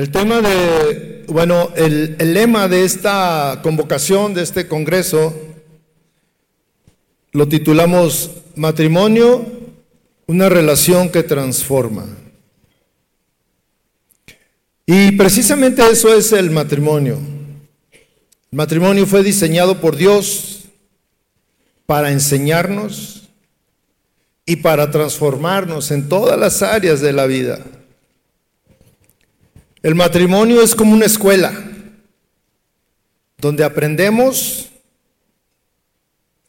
El tema de, bueno, el, lema de esta convocación, de este congreso, lo titulamos Matrimonio, una relación que transforma. Y precisamente eso es el matrimonio. El matrimonio fue diseñado por Dios para enseñarnos y para transformarnos en todas las áreas de la vida. El matrimonio es como una escuela donde aprendemos,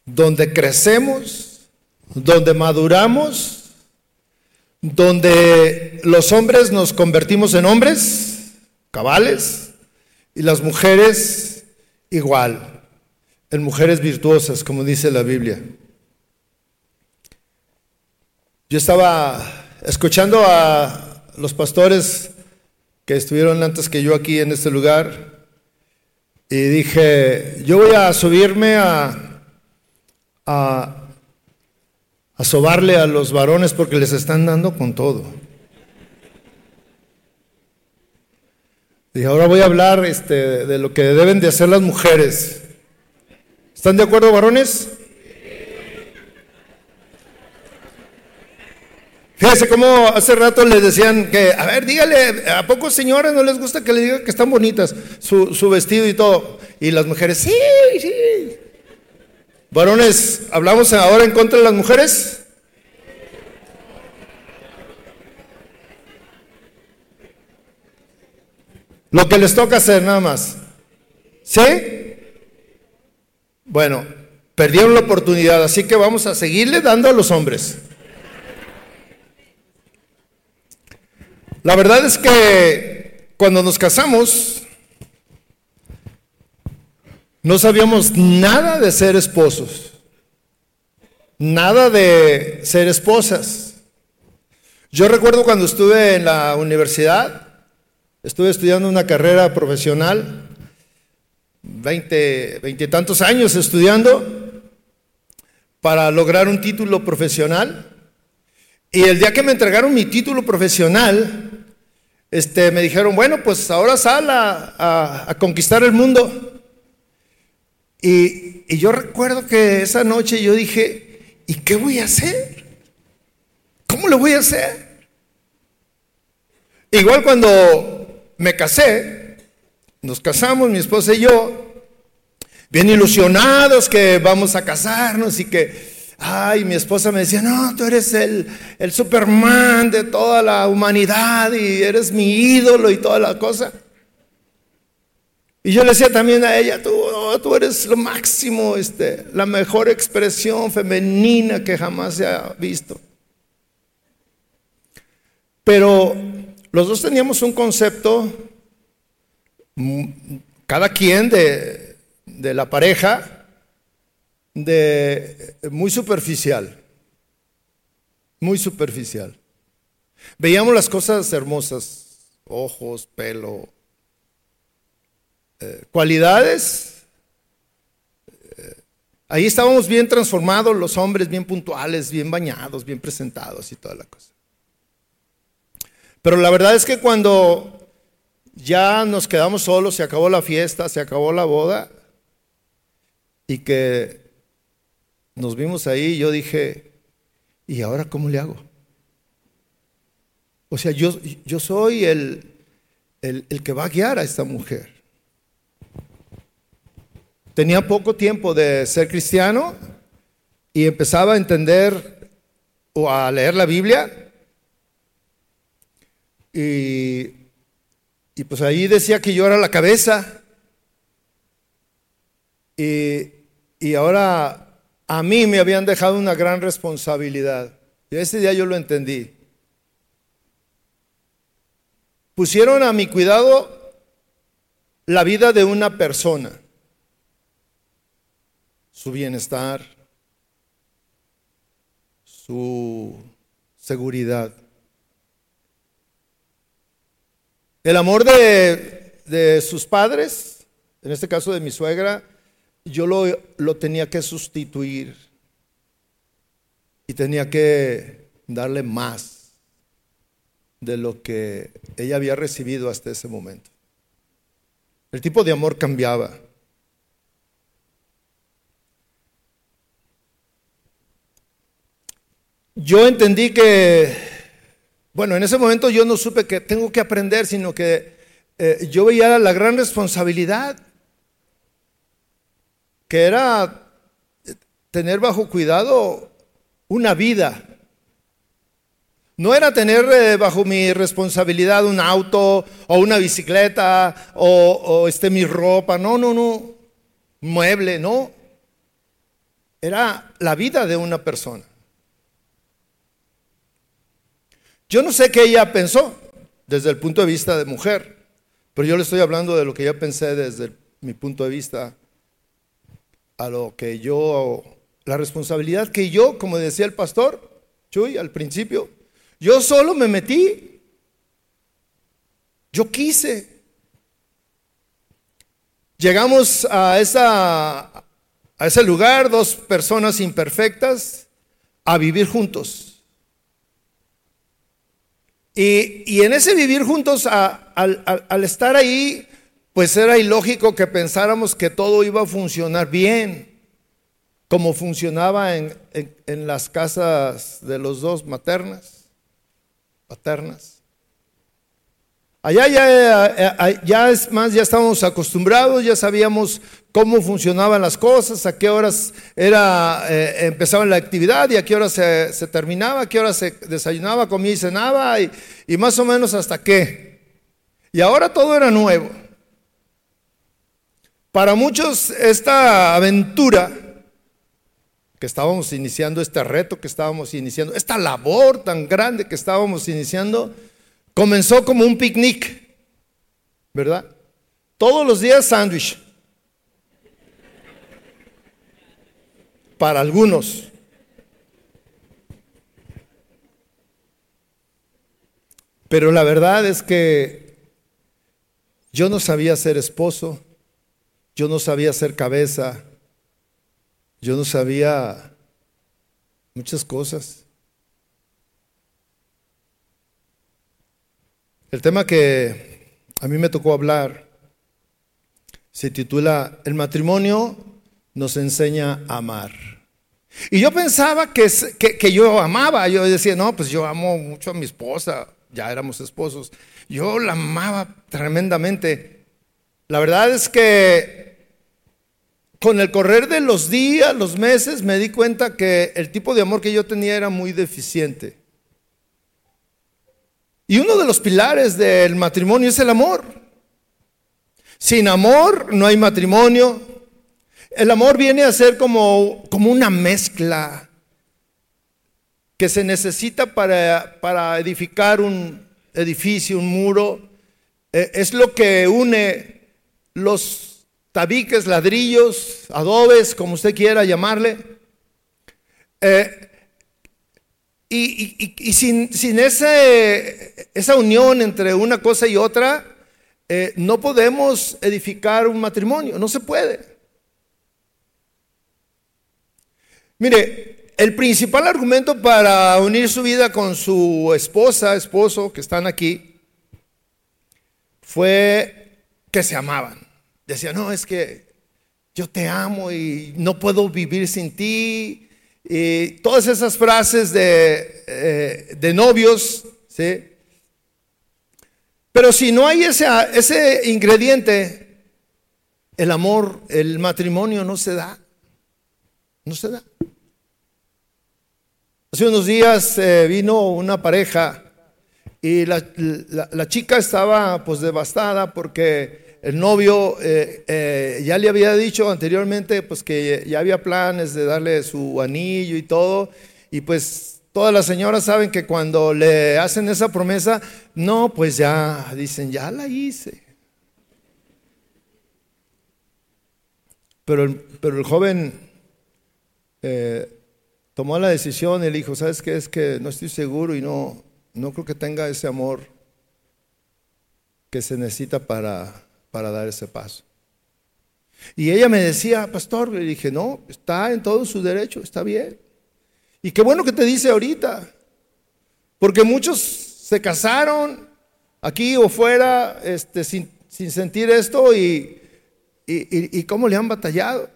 donde crecemos, donde maduramos, donde los hombres nos convertimos en hombres, cabales, y las mujeres igual, en mujeres virtuosas, como dice la Biblia. Yo estaba escuchando a los pastores que estuvieron antes que yo aquí en este lugar y dije, yo voy a subirme a, a, a sobarle a los varones porque les están dando con todo. Y ahora voy a hablar este, de lo que deben de hacer las mujeres. ¿Están de acuerdo, varones? Fíjese cómo hace rato les decían que, a ver, dígale, ¿a pocos señores no les gusta que le diga que están bonitas su, su vestido y todo? Y las mujeres, sí, sí. Varones, ¿hablamos ahora en contra de las mujeres? Lo que les toca hacer nada más. ¿Sí? Bueno, perdieron la oportunidad, así que vamos a seguirle dando a los hombres. La verdad es que cuando nos casamos, no sabíamos nada de ser esposos, nada de ser esposas. Yo recuerdo cuando estuve en la universidad, estuve estudiando una carrera profesional, veinte, veintitantos años estudiando para lograr un título profesional. Y el día que me entregaron mi título profesional, este, me dijeron, bueno, pues ahora sal a, conquistar el mundo. Y, y, yo recuerdo que esa noche yo dije, ¿y qué voy a hacer? ¿Cómo lo voy a hacer? Igual cuando me casé, nos casamos, mi esposa y yo, bien ilusionados que vamos a casarnos y que Ay, mi esposa me decía, no, tú eres el, el Superman de toda la humanidad y eres mi ídolo y toda la cosa. Y yo le decía también a ella, tú, tú eres lo máximo, este, la mejor expresión femenina que jamás se ha visto. Pero los dos teníamos un concepto, mm, cada quien de, de la pareja, de muy superficial, muy superficial. Veíamos las cosas hermosas, ojos, pelo, eh, cualidades. Eh, ahí estábamos bien transformados, los hombres bien puntuales, bien bañados, bien presentados y toda la cosa. Pero la verdad es que cuando ya nos quedamos solos, se acabó la fiesta, se acabó la boda, y que nos vimos ahí y yo dije, ¿y ahora cómo le hago? O sea, yo, yo soy el, el, el que va a guiar a esta mujer. Tenía poco tiempo de ser cristiano y empezaba a entender o a leer la Biblia. Y, y pues ahí decía que yo era la cabeza. Y, y ahora a mí me habían dejado una gran responsabilidad. Y ese día yo lo entendí. Pusieron a mi cuidado la vida de una persona, su bienestar, su seguridad. El amor de, de sus padres, en este caso de mi suegra, yo lo, lo tenía que sustituir y tenía que darle más. de lo que ella había recibido hasta ese momento. El tipo de amor cambiaba. Yo entendí que, bueno, en ese momento yo no supe que tengo que aprender, sino que eh, yo veía la gran responsabilidad que era tener bajo cuidado una vida. No era tener eh, bajo mi responsabilidad un auto o una bicicleta o, o este, mi ropa, no, no, no, mueble, no. Era la vida de una persona. Yo no sé qué ella pensó desde el punto de vista de mujer, pero yo le estoy hablando de lo que yo pensé desde mi punto de vista a lo que yo, la responsabilidad que yo, como decía el pastor Chuy al principio, yo solo me metí, yo quise. Llegamos a, esa, a ese lugar, dos personas imperfectas, a vivir juntos. Y, en ese vivir juntos, al, estar ahí, pues era ilógico que pensáramos que todo iba a funcionar bien, como funcionaba en, en las casas de los dos maternas, paternas. Allá ya, ya, es más, ya estábamos acostumbrados, ya sabíamos cómo funcionaban las cosas, a qué horas era, eh, empezaba la actividad y a qué horas se, terminaba, a qué horas se desayunaba, comía y cenaba y, y más o menos hasta qué. Y ahora todo era nuevo. Para muchos esta aventura que estábamos iniciando, este reto que estábamos iniciando, esta labor tan grande que estábamos iniciando, Comenzó como un picnic, ¿verdad? Todos los días sándwich. Para algunos. Pero la verdad es que yo no sabía ser esposo, yo no sabía ser cabeza, yo no sabía muchas cosas. El tema que a mí me tocó hablar se titula El matrimonio nos enseña a amar. Y yo pensaba que, que, yo amaba, yo decía, no, pues yo amo mucho a mi esposa, ya éramos esposos, yo la amaba tremendamente. La verdad es que con el correr de los días, los meses, me di cuenta que el tipo de amor que yo tenía era muy deficiente. Y uno de los pilares del matrimonio es el amor. Sin amor no hay matrimonio. El amor viene a ser como, como una mezcla que se necesita para, para edificar un edificio, un muro. Eh, es lo que une los tabiques, ladrillos, adobes, como usted quiera llamarle. Eh, y, sin, esa unión entre una cosa y otra, eh, no podemos edificar un matrimonio, no se puede. Mire, el principal argumento para unir su vida con su esposa, esposo, que están aquí, fue que se amaban. Decía, no, es que yo te amo y no puedo vivir sin ti, y todas esas frases de, eh, de novios, ¿sí? Pero si no hay ese, ese ingrediente, el amor, el matrimonio no se da. No se da. Hace unos días eh, vino una pareja y la, la, chica estaba pues devastada porque el novio eh, eh, ya le había dicho anteriormente pues que ya había planes de darle su anillo y todo, y pues todas las señoras saben que cuando le hacen esa promesa, no, pues ya dicen, ya la hice. Pero el, pero el joven eh, tomó la decisión y le dijo, ¿sabes qué? Es que no estoy seguro y no, no creo que tenga ese amor que se necesita para para dar ese paso. Y ella me decía, pastor, le dije, no, está en todo su derecho, está bien. Y qué bueno que te dice ahorita, porque muchos se casaron aquí o fuera este, sin, sentir esto y, y cómo le han batallado.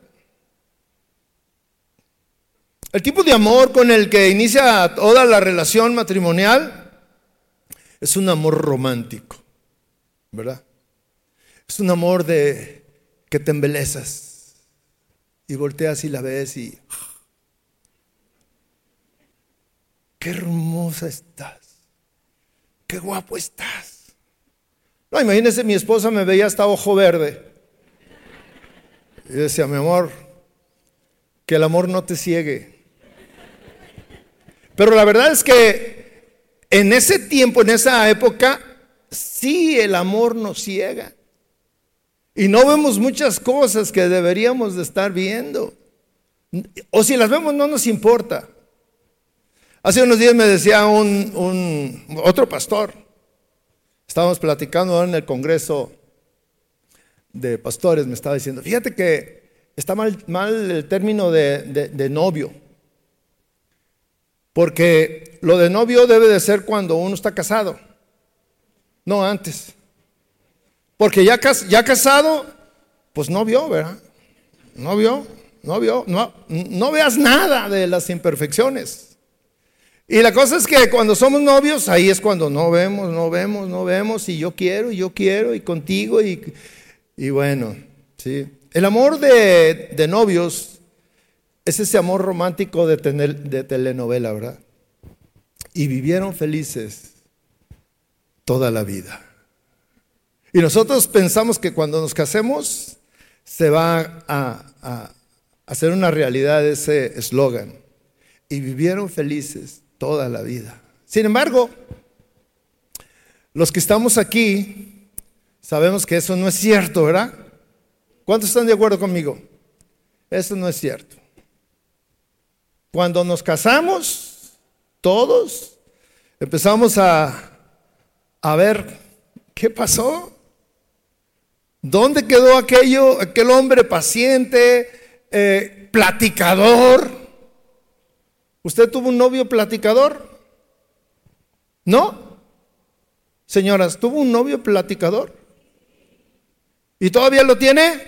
El tipo de amor con el que inicia toda la relación matrimonial es un amor romántico, ¿verdad? Es un amor de que te embelezas y volteas y la ves y qué hermosa estás, qué guapo estás. No, imagínese, mi esposa me veía hasta ojo verde. Y decía, mi amor, que el amor no te ciegue. Pero la verdad es que en ese tiempo, en esa época, sí el amor nos ciega. Y no vemos muchas cosas que deberíamos de estar viendo. O si las vemos no nos importa. Hace unos días me decía un, otro pastor, estábamos platicando en el Congreso de Pastores, me estaba diciendo, fíjate que está mal, mal el término de novio. Porque lo de novio debe de ser cuando uno está casado, no antes. Porque ya, casado, pues no vio, ¿verdad? No vio, no vio, no, no veas nada de las imperfecciones. Y la cosa es que cuando somos novios, ahí es cuando no vemos, no vemos, no vemos, y yo quiero, y yo quiero, y contigo, y, y bueno, sí. El amor de, de novios es ese amor romántico de, tener, de telenovela, ¿verdad? Y vivieron felices toda la vida. Y nosotros pensamos que cuando nos casemos se va a, hacer una realidad ese eslogan. Y vivieron felices toda la vida. Sin embargo, los que estamos aquí sabemos que eso no es cierto, ¿verdad? ¿Cuántos están de acuerdo conmigo? Eso no es cierto. Cuando nos casamos, todos empezamos a, a ver qué pasó. ¿Dónde quedó aquello, aquel hombre paciente, eh, platicador? ¿Usted tuvo un novio platicador? ¿No? Señoras, ¿tuvo un novio platicador? ¿Y todavía lo tiene?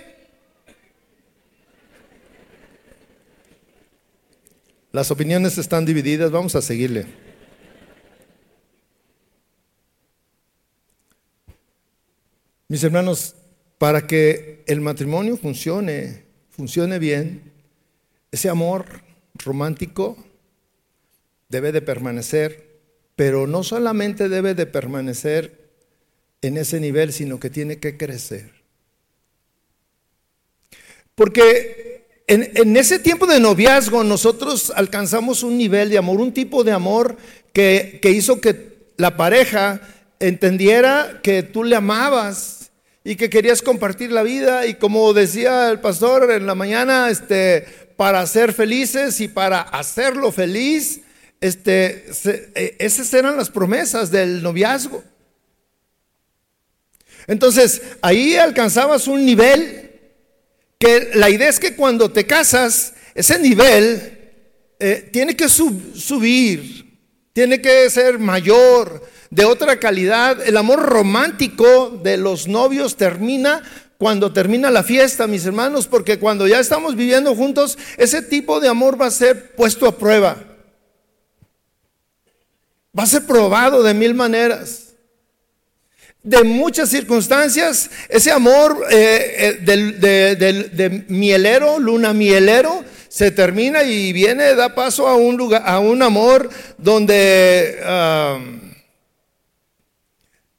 Las opiniones están divididas, vamos a seguirle. Mis hermanos, para que el matrimonio funcione, funcione bien, ese amor romántico debe de permanecer, pero no solamente debe de permanecer en ese nivel, sino que tiene que crecer. Porque en, ese tiempo de noviazgo nosotros alcanzamos un nivel de amor, un tipo de amor que, que hizo que la pareja entendiera que tú le amabas y que querías compartir la vida y como decía el pastor en la mañana, este, para ser felices y para hacerlo feliz, este, e, esas eran las promesas del noviazgo. Entonces, ahí alcanzabas un nivel que la idea es que cuando te casas, ese nivel eh, tiene que subir, tiene que ser mayor, de otra calidad. El amor romántico de los novios termina cuando termina la fiesta, mis hermanos, porque cuando ya estamos viviendo juntos, ese tipo de amor va a ser puesto a prueba. Va a ser probado de mil maneras de muchas circunstancias, ese amor eh, eh, de, mielero, luna mielero, se termina y viene, da paso a un lugar, a un amor donde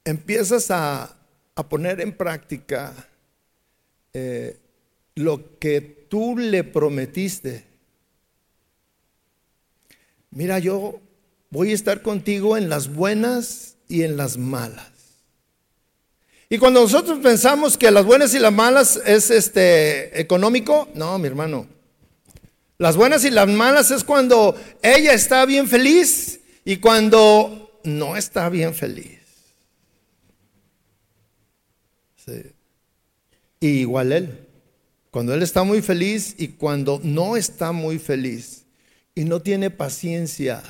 empiezas a, poner en práctica eh, lo que tú le prometiste. Mira, yo voy a estar contigo en las buenas y en las malas. Y cuando nosotros pensamos que las buenas y las malas es este económico, no, mi hermano. Las buenas y las malas es cuando ella está bien feliz y cuando no está bien feliz. Y igual él. Cuando él está muy feliz y cuando no está muy feliz y no tiene paciencia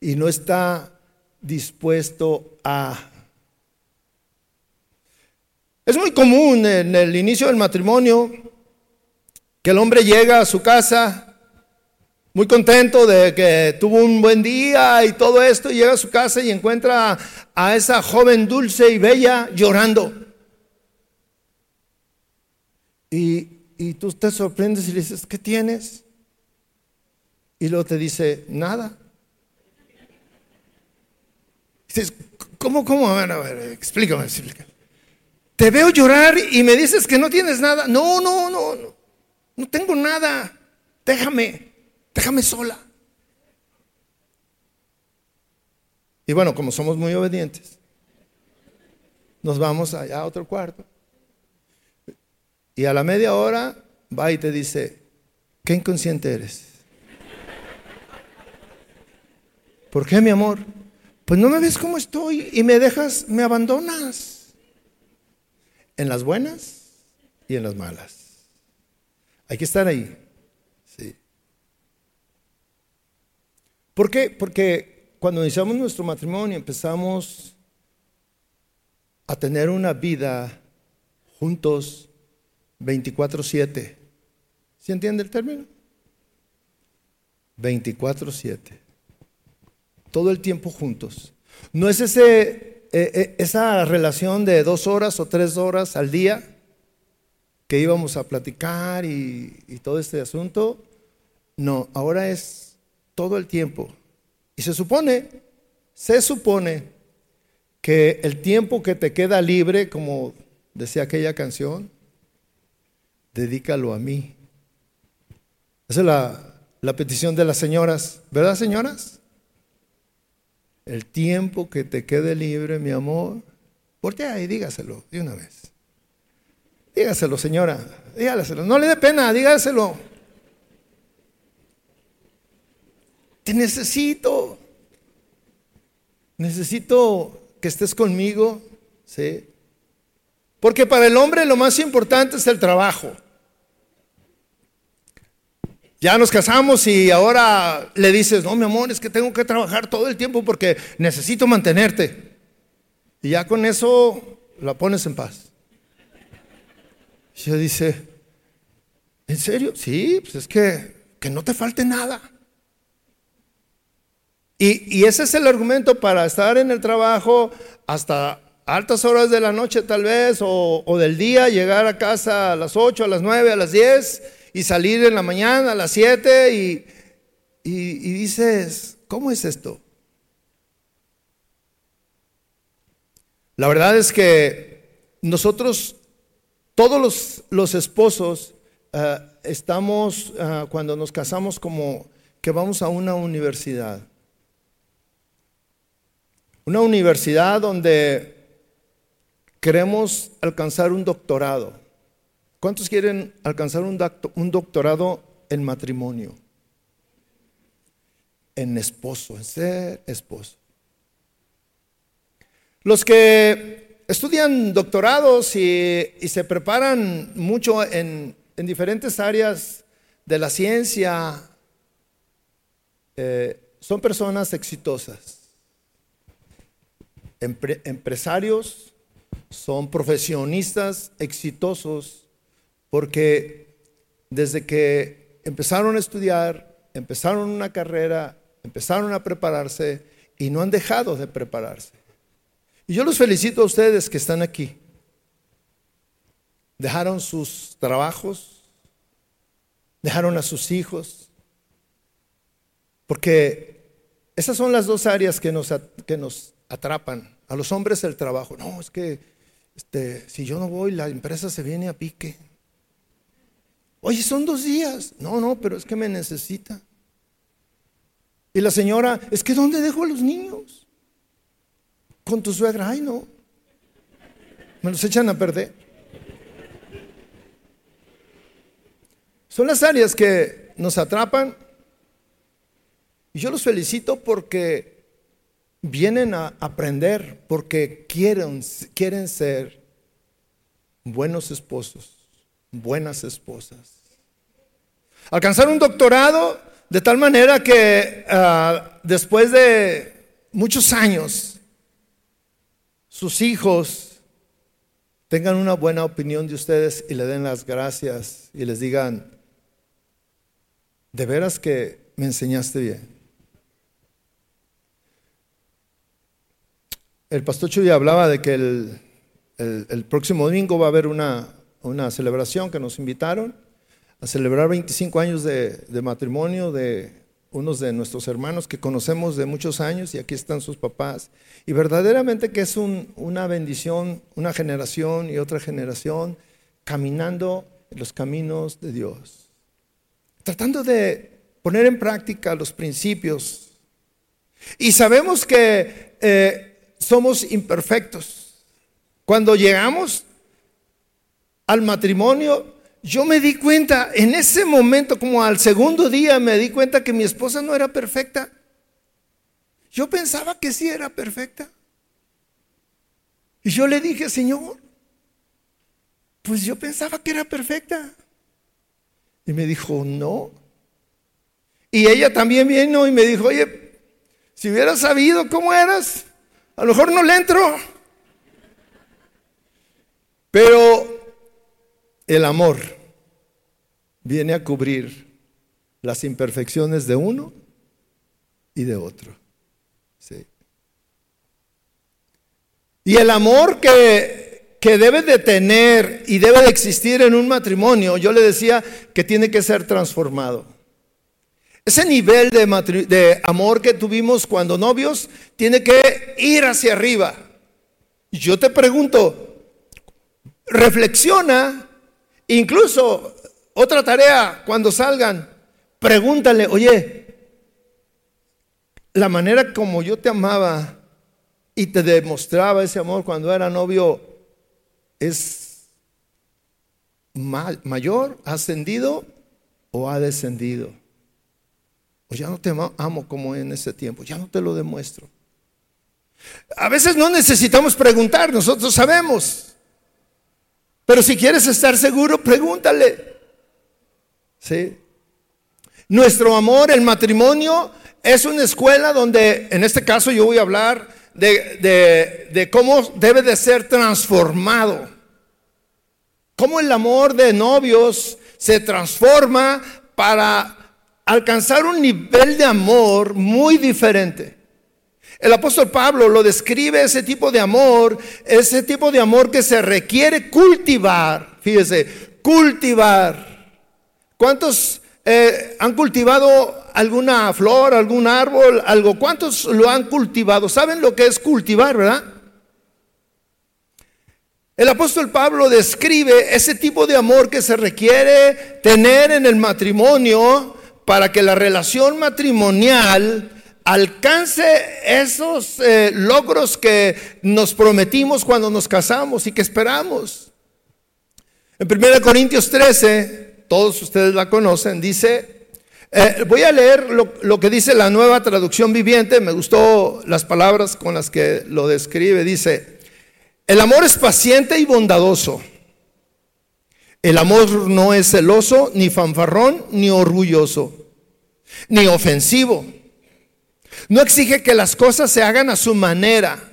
y no está dispuesto a. Es muy común en el inicio del matrimonio que el hombre llega a su casa muy contento de que tuvo un buen día y todo esto, llega a su casa y encuentra a esa joven dulce y bella llorando. Y, y tú te sorprendes y le dices, ¿qué tienes? Y luego te dice, nada. dices, ¿cómo, cómo? A ver, a ver, explícame, explícame. Te veo llorar y me dices que no tienes nada. No, no, no, no, no tengo nada. Déjame, déjame sola. Y bueno, como somos muy obedientes, nos vamos allá a otro cuarto. Y a la media hora va y te dice, qué inconsciente eres. ¿Por qué, mi amor? Pues no me ves cómo estoy y me dejas, me abandonas. En las buenas y en las malas. Hay que estar ahí. Sí. ¿Por qué? Porque cuando iniciamos nuestro matrimonio empezamos a tener una vida juntos 24/7. ¿Se entiende el término? 24/7. Todo el tiempo juntos. No es ese, eh, eh, esa relación de dos horas o tres horas al día que íbamos a platicar y todo este asunto. No, ahora es todo el tiempo. Y se supone, se supone que el tiempo que te queda libre, como decía aquella canción, dedícalo a mí. Esa es la, petición de las señoras, ¿verdad señoras? El tiempo que te quede libre, mi amor, voltea y dígaselo de una vez. Dígaselo, señora, dígaselo. No le dé pena, dígaselo. Te necesito. Necesito que estés conmigo, ¿sí? Porque para el hombre lo más importante es el trabajo. Ya nos casamos y ahora le dices, no, mi amor, es que tengo que trabajar todo el tiempo porque necesito mantenerte. Y ya con eso la pones en paz. Y ella dice, ¿en serio? Sí, pues es que, que no te falte nada. Y, y, ese es el argumento para estar en el trabajo hasta altas horas de la noche tal vez, o, o del día, llegar a casa a las 8, a las 9, a las 10 y salir en la mañana a las 7 y, y, dices, ¿cómo es esto? La verdad es que nosotros, todos los, los esposos, eh, estamos, eh, cuando nos casamos, como que vamos a una universidad. Una universidad donde queremos alcanzar un doctorado. ¿Cuántos quieren alcanzar un, doctorado en matrimonio? En esposo, en ser esposo. Los que estudian doctorados y, se preparan mucho en, diferentes áreas de la ciencia, eh, son personas exitosas, empresarios, son profesionistas exitosos porque desde que empezaron a estudiar, empezaron una carrera, empezaron a prepararse y no han dejado de prepararse. Y yo los felicito a ustedes que están aquí. Dejaron sus trabajos, dejaron a sus hijos, porque esas son las dos áreas que nos, que nos atrapan. A los hombres el trabajo. No, es que este, si yo no voy, la empresa se viene a pique. Oye, son dos días. No, no, pero es que me necesita. Y la señora, es que ¿dónde dejo a los niños? Con tu suegra. Ay, no. Me los echan a perder. Son las áreas que nos atrapan. Y yo los felicito porque vienen a aprender, porque quieren, quieren ser buenos esposos buenas esposas. Alcanzar un doctorado de tal manera que ah, después de muchos años, sus hijos tengan una buena opinión de ustedes y le den las gracias y les digan, de veras que me enseñaste bien. El pastor Chuy hablaba de que el, próximo domingo va a haber una, una, celebración que nos invitaron a celebrar 25 años de, matrimonio de unos de nuestros hermanos que conocemos de muchos años y aquí están sus papás. Y verdaderamente que es una bendición, una generación y otra generación caminando los caminos de Dios. Tratando de poner en práctica los principios. Y sabemos que eh, somos imperfectos. Cuando llegamos al matrimonio, yo me di cuenta, en ese momento, como al segundo día, me di cuenta que mi esposa no era perfecta. Yo pensaba que sí era perfecta. Y yo le dije, Señor, pues yo pensaba que era perfecta. Y me dijo, no. Y ella también vino y me dijo, oye, si hubiera sabido cómo eras, a lo mejor no le entro. Pero el amor viene a cubrir las imperfecciones de uno y de otro. Y el amor que, que debe de tener y debe de existir en un matrimonio, yo le decía que tiene que ser transformado. Ese nivel de, amor que tuvimos cuando novios tiene que ir hacia arriba. Yo te pregunto, reflexiona Incluso otra tarea, cuando salgan, pregúntale, oye, la manera como yo te amaba y te demostraba ese amor cuando era novio es mayor, ascendido o ha descendido. O ya no te amo como en ese tiempo, ya no te lo demuestro. A veces no necesitamos preguntar, nosotros sabemos. Pero si quieres estar seguro, pregúntale. ¿Sí? Nuestro amor, el matrimonio, es una escuela donde, en este caso, yo voy a hablar de, de cómo debe de ser transformado. Cómo el amor de novios se transforma para alcanzar un nivel de amor muy diferente. El apóstol Pablo lo describe ese tipo de amor, ese tipo de amor que se requiere cultivar. Fíjese, cultivar. ¿Cuántos eh, han cultivado alguna flor, algún árbol, algo? ¿Cuántos lo han cultivado? ¿Saben lo que es cultivar, verdad? El apóstol Pablo describe ese tipo de amor que se requiere tener en el matrimonio para que la relación matrimonial alcance esos eh, logros que nos prometimos cuando nos casamos y que esperamos. En 1 Corintios 13, todos ustedes la conocen, dice, eh, voy a leer lo, lo, que dice la nueva traducción viviente, me gustó las palabras con las que lo describe, dice, el amor es paciente y bondadoso. El amor no es celoso, ni fanfarrón, ni orgulloso, ni ofensivo no exige que las cosas se hagan a su manera.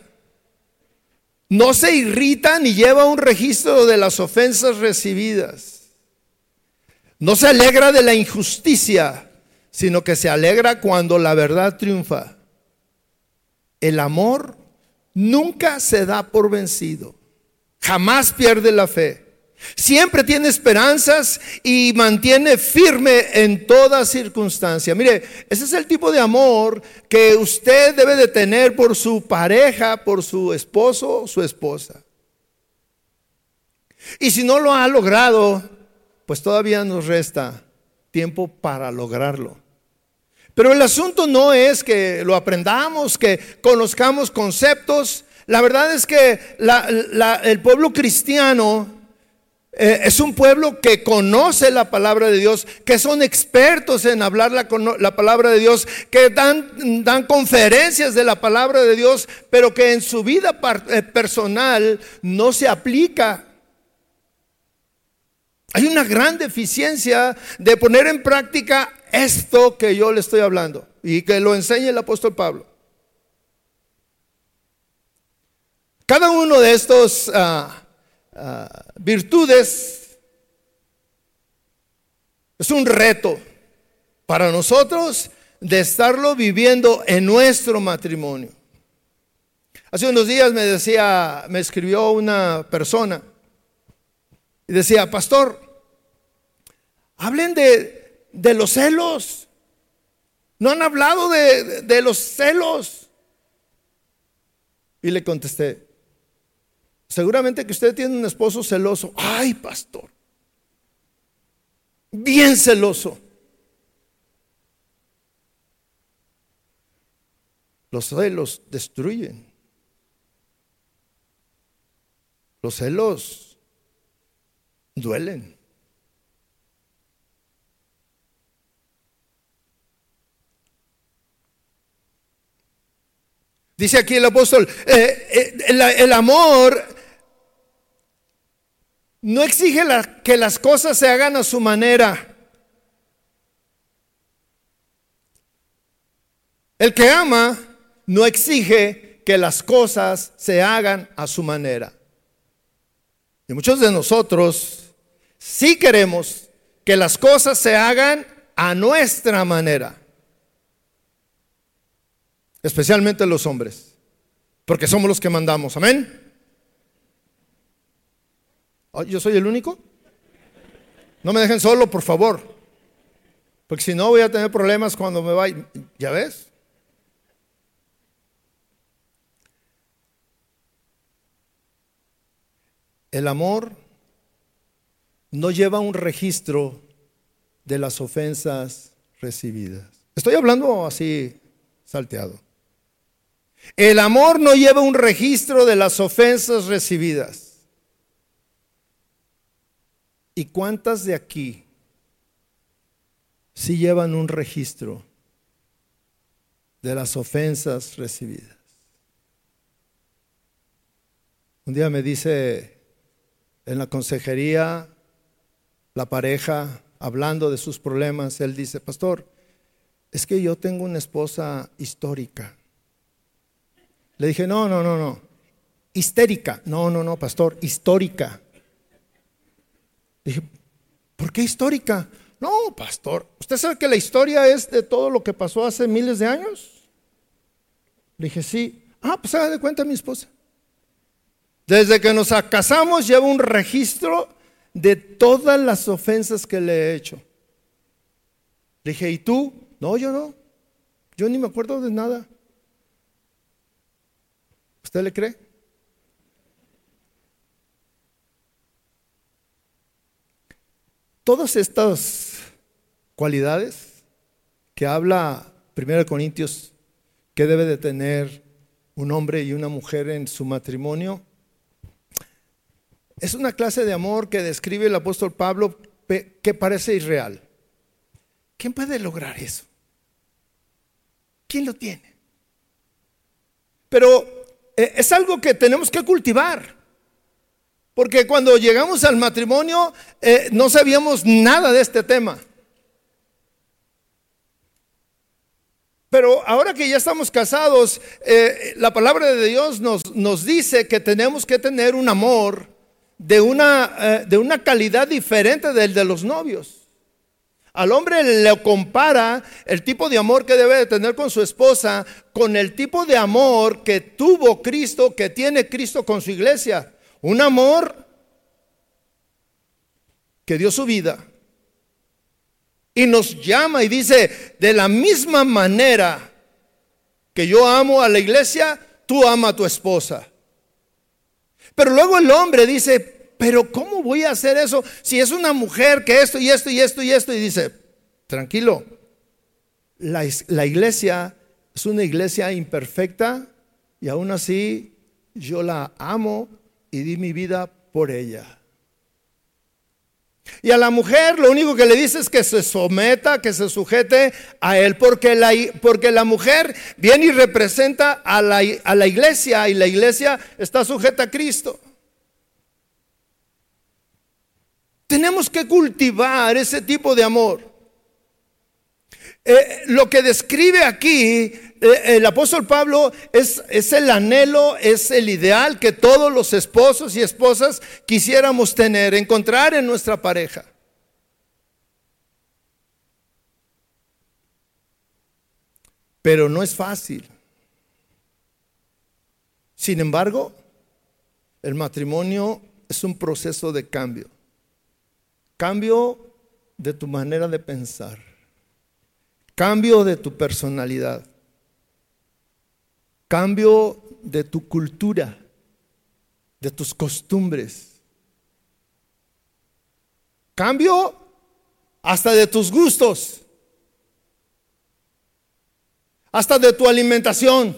No se irrita ni lleva un registro de las ofensas recibidas. No se alegra de la injusticia, sino que se alegra cuando la verdad triunfa. El amor nunca se da por vencido. Jamás pierde la fe. Siempre tiene esperanzas y mantiene firme en toda circunstancia. Mire, ese es el tipo de amor que usted debe de tener por su pareja, por su esposo o su esposa. Y si no lo ha logrado, pues todavía nos resta tiempo para lograrlo. Pero el asunto no es que lo aprendamos, que conozcamos conceptos. La verdad es que el pueblo cristiano eh, es un pueblo que conoce la palabra de Dios, que son expertos en hablar la, la, palabra de Dios, que dan, conferencias de la palabra de Dios, pero que en su vida eh, personal no se aplica. Hay una gran deficiencia de poner en práctica esto que yo le estoy hablando y que lo enseña el apóstol Pablo. Cada uno de estos ah, ah, virtudes es un reto para nosotros de estarlo viviendo en nuestro matrimonio. Hace unos días me decía, me escribió una persona y decía, pastor, hablen de, de los celos. No han hablado de, de los celos. Y le contesté, seguramente que usted tiene un esposo celoso. Ay, pastor, bien celoso. Los celos destruyen. Los celos duelen. Dice aquí el apóstol, eh, eh, el, amor no exige que las cosas se hagan a su manera. El que ama no exige que las cosas se hagan a su manera. Y muchos de nosotros sí queremos que las cosas se hagan a nuestra manera. Especialmente los hombres. Porque somos los que mandamos. Amén. ¿Yo soy el único? No me dejen solo, por favor. Porque si no voy a tener problemas cuando me vaya. ¿Ya ves? El amor no lleva un registro de las ofensas recibidas. Estoy hablando así salteado. El amor no lleva un registro de las ofensas recibidas. ¿Y cuántas de aquí sí llevan un registro de las ofensas recibidas? Un día me dice en la consejería, la pareja, hablando de sus problemas, él dice, pastor, es que yo tengo una esposa histórica. Le dije, no, no, no, no, histérica. No, no, no, pastor, histórica. Dije, ¿por qué histórica? No, pastor, ¿usted sabe que la historia es de todo lo que pasó hace miles de años? Le dije, sí. Ah, pues haga de cuenta mi esposa. Desde que nos casamos lleva un registro de todas las ofensas que le he hecho. Le dije, ¿y tú? No, yo no. Yo ni me acuerdo de nada. ¿Usted le cree? Todas estas cualidades que habla 1 Corintios que debe de tener un hombre y una mujer en su matrimonio, es una clase de amor que describe el apóstol Pablo que parece irreal. ¿Quién puede lograr eso? ¿Quién lo tiene? Pero es algo que tenemos que cultivar. Porque cuando llegamos al matrimonio eh, no sabíamos nada de este tema. Pero ahora que ya estamos casados, eh, la palabra de Dios nos, nos dice que tenemos que tener un amor de una, eh, de una calidad diferente del de los novios. Al hombre le compara el tipo de amor que debe de tener con su esposa con el tipo de amor que tuvo Cristo, que tiene Cristo con su iglesia. Un amor que dio su vida y nos llama y dice, de la misma manera que yo amo a la iglesia, tú ama a tu esposa. Pero luego el hombre dice, pero ¿cómo voy a hacer eso si es una mujer que esto y esto y esto y esto? Y dice, tranquilo, la, la iglesia es una iglesia imperfecta y aún así yo la amo y di mi vida por ella. Y a la mujer lo único que le dice es que se someta, que se sujete a él, porque la, porque la mujer viene y representa a la, a la iglesia y la iglesia está sujeta a Cristo. Tenemos que cultivar ese tipo de amor. Eh, lo que describe aquí eh, el apóstol Pablo es, es el anhelo, es el ideal que todos los esposos y esposas quisiéramos tener, encontrar en nuestra pareja. Pero no es fácil. Sin embargo, el matrimonio es un proceso de cambio. Cambio de tu manera de pensar. Cambio de tu personalidad. Cambio de tu cultura, de tus costumbres. Cambio hasta de tus gustos. Hasta de tu alimentación.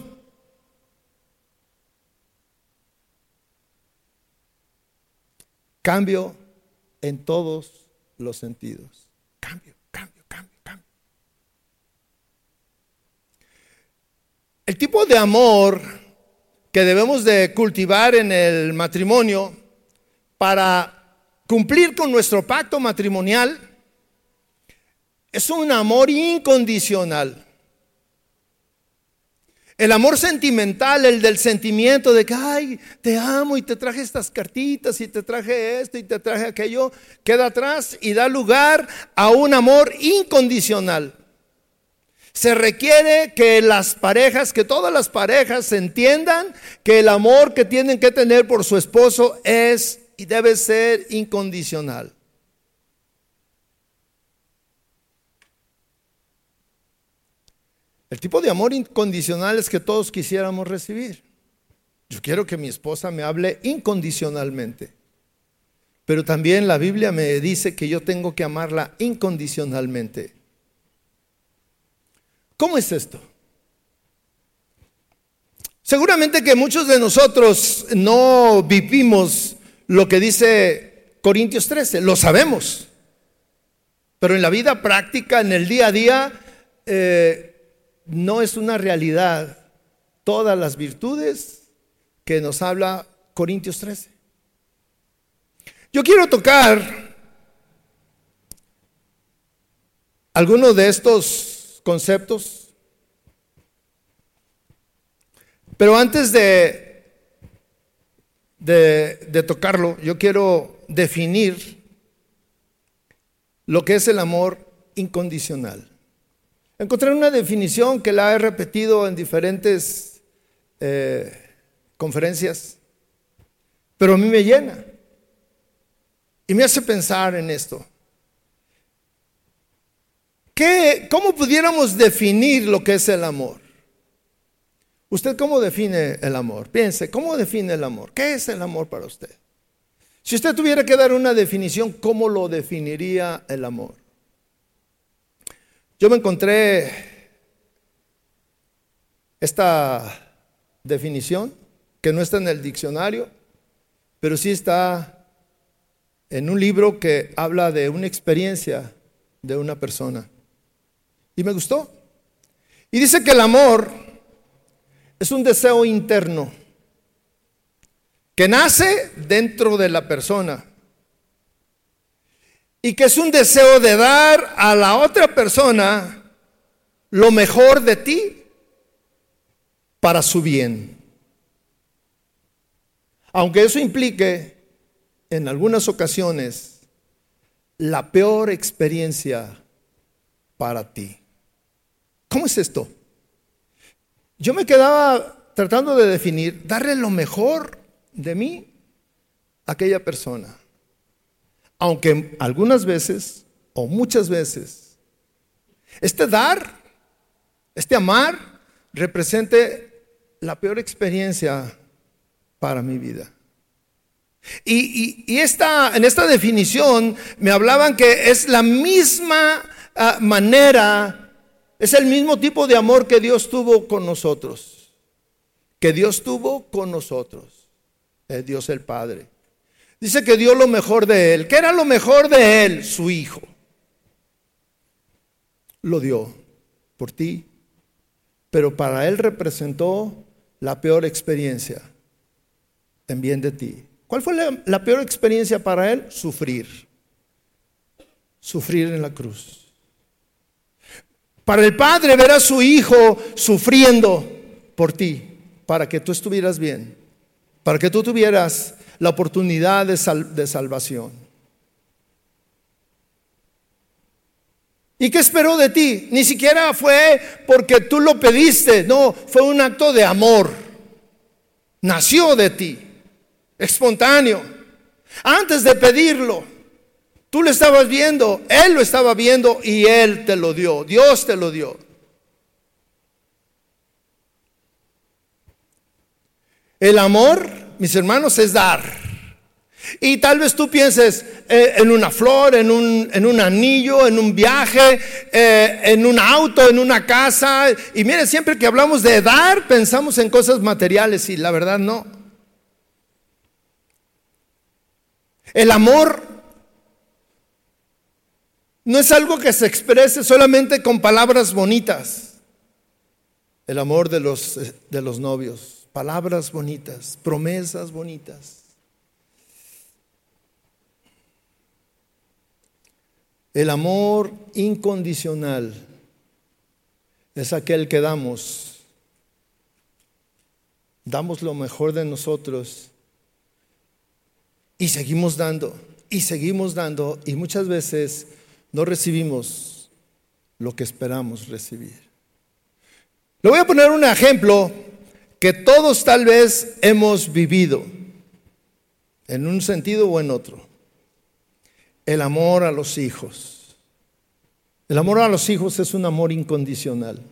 Cambio en todos los sentidos. Cambio, cambio, cambio, cambio. El tipo de amor que debemos de cultivar en el matrimonio para cumplir con nuestro pacto matrimonial es un amor incondicional. El amor sentimental, el del sentimiento de que, ay, te amo y te traje estas cartitas y te traje esto y te traje aquello, queda atrás y da lugar a un amor incondicional. Se requiere que las parejas, que todas las parejas entiendan que el amor que tienen que tener por su esposo es y debe ser incondicional. El tipo de amor incondicional es que todos quisiéramos recibir. Yo quiero que mi esposa me hable incondicionalmente. Pero también la Biblia me dice que yo tengo que amarla incondicionalmente. ¿Cómo es esto? Seguramente que muchos de nosotros no vivimos lo que dice Corintios 13, lo sabemos. Pero en la vida práctica, en el día a día, eh, no es una realidad todas las virtudes que nos habla Corintios 13. Yo quiero tocar algunos de estos conceptos, pero antes de, de, de tocarlo, yo quiero definir lo que es el amor incondicional. Encontré una definición que la he repetido en diferentes eh, conferencias, pero a mí me llena y me hace pensar en esto. ¿Qué, ¿Cómo pudiéramos definir lo que es el amor? ¿Usted cómo define el amor? Piense, ¿cómo define el amor? ¿Qué es el amor para usted? Si usted tuviera que dar una definición, ¿cómo lo definiría el amor? Yo me encontré esta definición, que no está en el diccionario, pero sí está en un libro que habla de una experiencia de una persona. Y me gustó. Y dice que el amor es un deseo interno que nace dentro de la persona y que es un deseo de dar a la otra persona lo mejor de ti para su bien. Aunque eso implique en algunas ocasiones la peor experiencia para ti. ¿Cómo es esto? Yo me quedaba tratando de definir, darle lo mejor de mí a aquella persona. Aunque algunas veces o muchas veces este dar, este amar, represente la peor experiencia para mi vida. Y, esta, en esta definición me hablaban que es la misma ah, manera, es el mismo tipo de amor que Dios tuvo con nosotros, que Dios tuvo con nosotros, Dios el Padre. Dice que dio lo mejor de él. ¿Qué era lo mejor de él? Su hijo. Lo dio por ti. Pero para él representó la peor experiencia en bien de ti. ¿Cuál fue la, peor experiencia para él? Sufrir. Sufrir en la cruz. Para el padre ver a su hijo sufriendo por ti, para que tú estuvieras bien, para que tú tuvieras la oportunidad de, de salvación. ¿Y qué esperó de ti? Ni siquiera fue porque tú lo pediste, no, fue un acto de amor. Nació de ti, espontáneo, antes de pedirlo. Tú lo estabas viendo, Él lo estaba viendo y Él te lo dio, Dios te lo dio. El amor, mis hermanos, es dar. Y tal vez tú pienses eh, en una flor, en un, en un, anillo, en un viaje, eh, en un auto, en una casa. Y mire, siempre que hablamos de dar, pensamos en cosas materiales y la verdad no. El amor no es algo que se exprese solamente con palabras bonitas. El amor de los, de los novios, palabras bonitas, promesas bonitas. El amor incondicional es aquel que damos. Damos lo mejor de nosotros y seguimos dando y seguimos dando y muchas veces no recibimos lo que esperamos recibir. Le voy a poner un ejemplo que todos tal vez hemos vivido, en un sentido o en otro. El amor a los hijos. El amor a los hijos es un amor incondicional.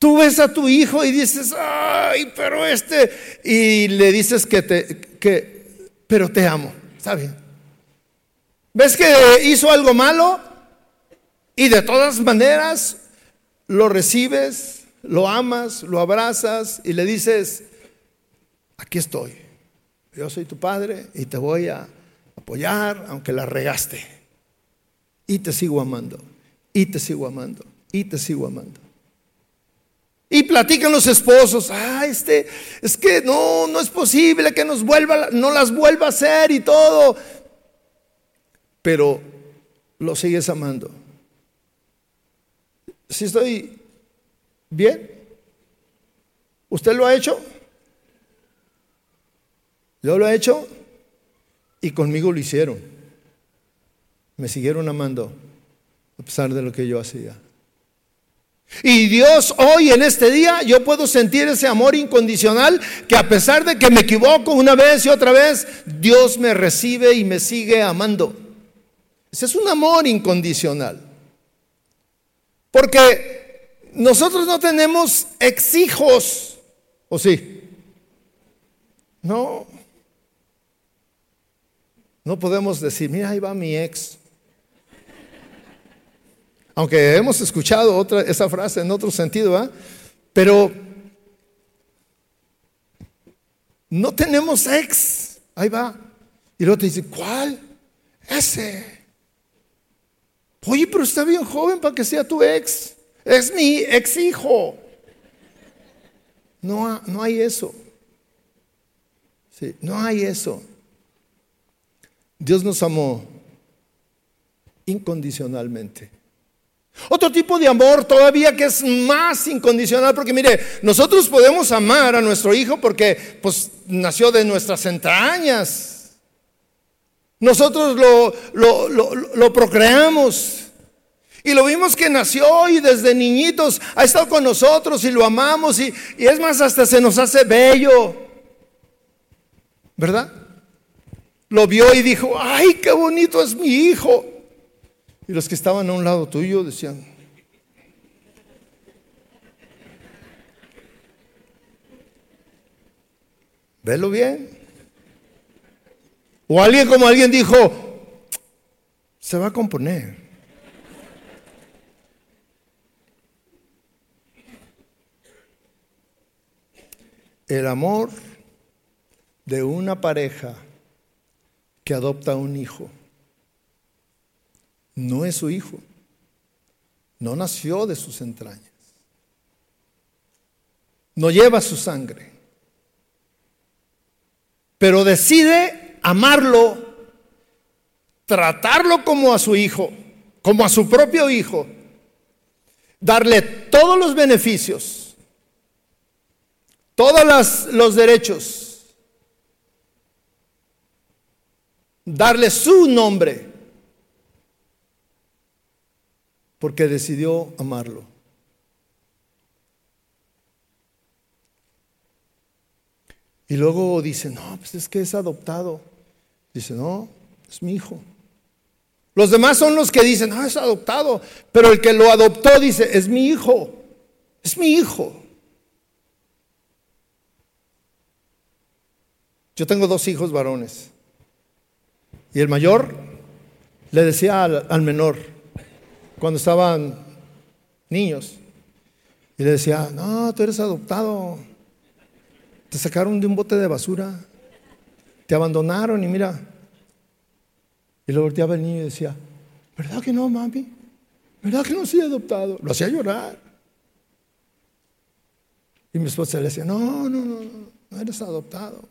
Tú ves a tu hijo y dices, ay, pero este, y le dices que te, que, pero te amo. Está. ¿Ves que hizo algo malo? Y de todas maneras lo recibes, lo amas, lo abrazas y le dices, aquí estoy. Yo soy tu padre y te voy a apoyar aunque la regaste. Y te sigo amando, y te sigo amando, y te sigo amando. Y platican los esposos, ah, este, es que no, no es posible que nos vuelva, no las vuelva a hacer y todo. Pero lo sigues amando. Si estoy bien, ¿usted lo ha hecho? Yo lo he hecho y conmigo lo hicieron. Me siguieron amando a pesar de lo que yo hacía. Y Dios hoy en este día yo puedo sentir ese amor incondicional que a pesar de que me equivoco una vez y otra vez, Dios me recibe y me sigue amando. Ese es un amor incondicional. Porque nosotros no tenemos exhijos, ¿o sí? No. No podemos decir, mira, ahí va mi ex. Aunque hemos escuchado otra, esa frase en otro sentido, pero no tenemos ex. Ahí va. Y luego te dice, ¿cuál? Ese. Oye, pero está bien joven para que sea tu ex. Es mi ex hijo. No, no hay eso. No hay eso. Dios nos amó incondicionalmente. Otro tipo de amor todavía que es más incondicional, porque mire, nosotros podemos amar a nuestro hijo porque pues nació de nuestras entrañas. Nosotros lo, lo, procreamos. Y lo vimos que nació y desde niñitos ha estado con nosotros y lo amamos y, y es más, hasta se nos hace bello. ¿Verdad? Lo vio y dijo, ay, qué bonito es mi hijo. Y los que estaban a un lado tuyo decían, velo bien. O alguien como alguien dijo, se va a componer. El amor de una pareja que adopta un hijo no es su hijo. No nació de sus entrañas. No lleva su sangre. Pero decide amarlo tratarlo como a su hijo, como a su propio hijo, darle todos los beneficios, todos los derechos, darle su nombre, porque decidió amarlo. Y luego dice, no, pues es que es adoptado. Dice, no, es mi hijo. Los demás son los que dicen, no, es adoptado. Pero el que lo adoptó dice, es mi hijo. Es mi hijo. Yo tengo dos hijos varones. Y el mayor le decía al, al menor, cuando estaban niños, y le decía, no, tú eres adoptado. Te sacaron de un bote de basura. Te abandonaron y mira. Y lo volteaba el niño y decía, ¿verdad que no, mami? ¿Verdad que no soy adoptado? Lo hacía llorar. Y mi esposa le decía, no, no, no, no eres adoptado.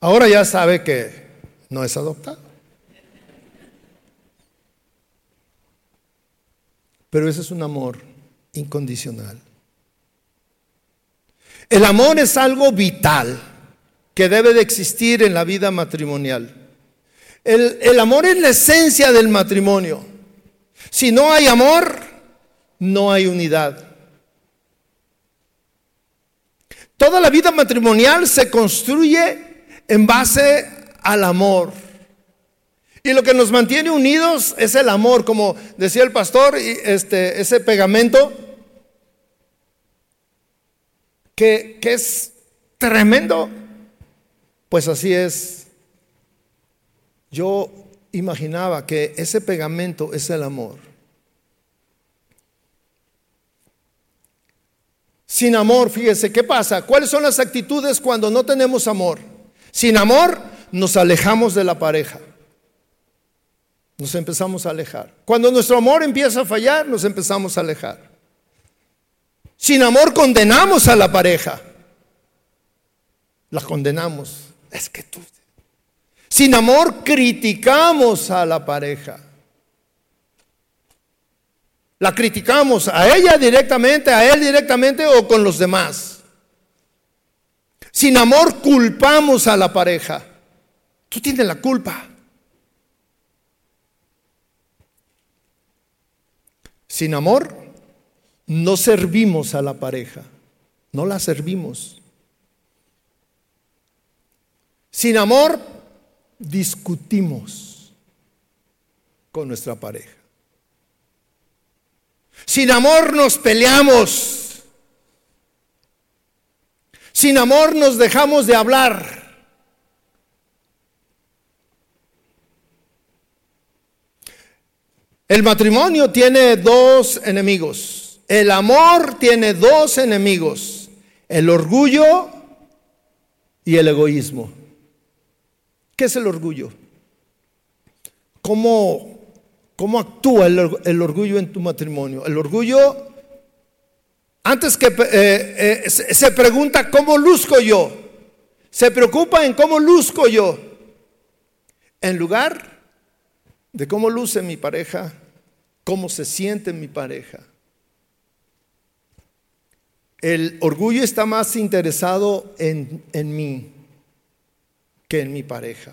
Ahora ya sabe que no es adoptado. Pero ese es un amor incondicional. El amor es algo vital que debe de existir en la vida matrimonial. El, amor es la esencia del matrimonio. Si no hay amor, no hay unidad. Toda la vida matrimonial se construye en base al amor. Y lo que nos mantiene unidos es el amor, como decía el pastor, este, ese pegamento que, es tremendo. Pues así es. Yo imaginaba que ese pegamento es el amor. Sin amor, fíjese, ¿qué pasa? ¿Cuáles son las actitudes cuando no tenemos amor? Sin amor nos alejamos de la pareja. Nos empezamos a alejar. Cuando nuestro amor empieza a fallar, nos empezamos a alejar. Sin amor condenamos a la pareja. La condenamos. Es que tú. Sin amor criticamos a la pareja. La criticamos a ella directamente, a él directamente o con los demás. Sin amor culpamos a la pareja. Tú tienes la culpa. Sin amor no servimos a la pareja, no la servimos. Sin amor, discutimos con nuestra pareja. Sin amor nos peleamos. Sin amor nos dejamos de hablar. El matrimonio tiene dos enemigos. El amor tiene dos enemigos, el orgullo y el egoísmo. ¿Qué es el orgullo? ¿Cómo, cómo actúa el, orgullo en tu matrimonio? El orgullo, antes que eh, eh, se pregunta cómo luzco yo, se preocupa en cómo luzco yo, en lugar de cómo luce mi pareja, cómo se siente mi pareja. El orgullo está más interesado en, en mí que en mi pareja.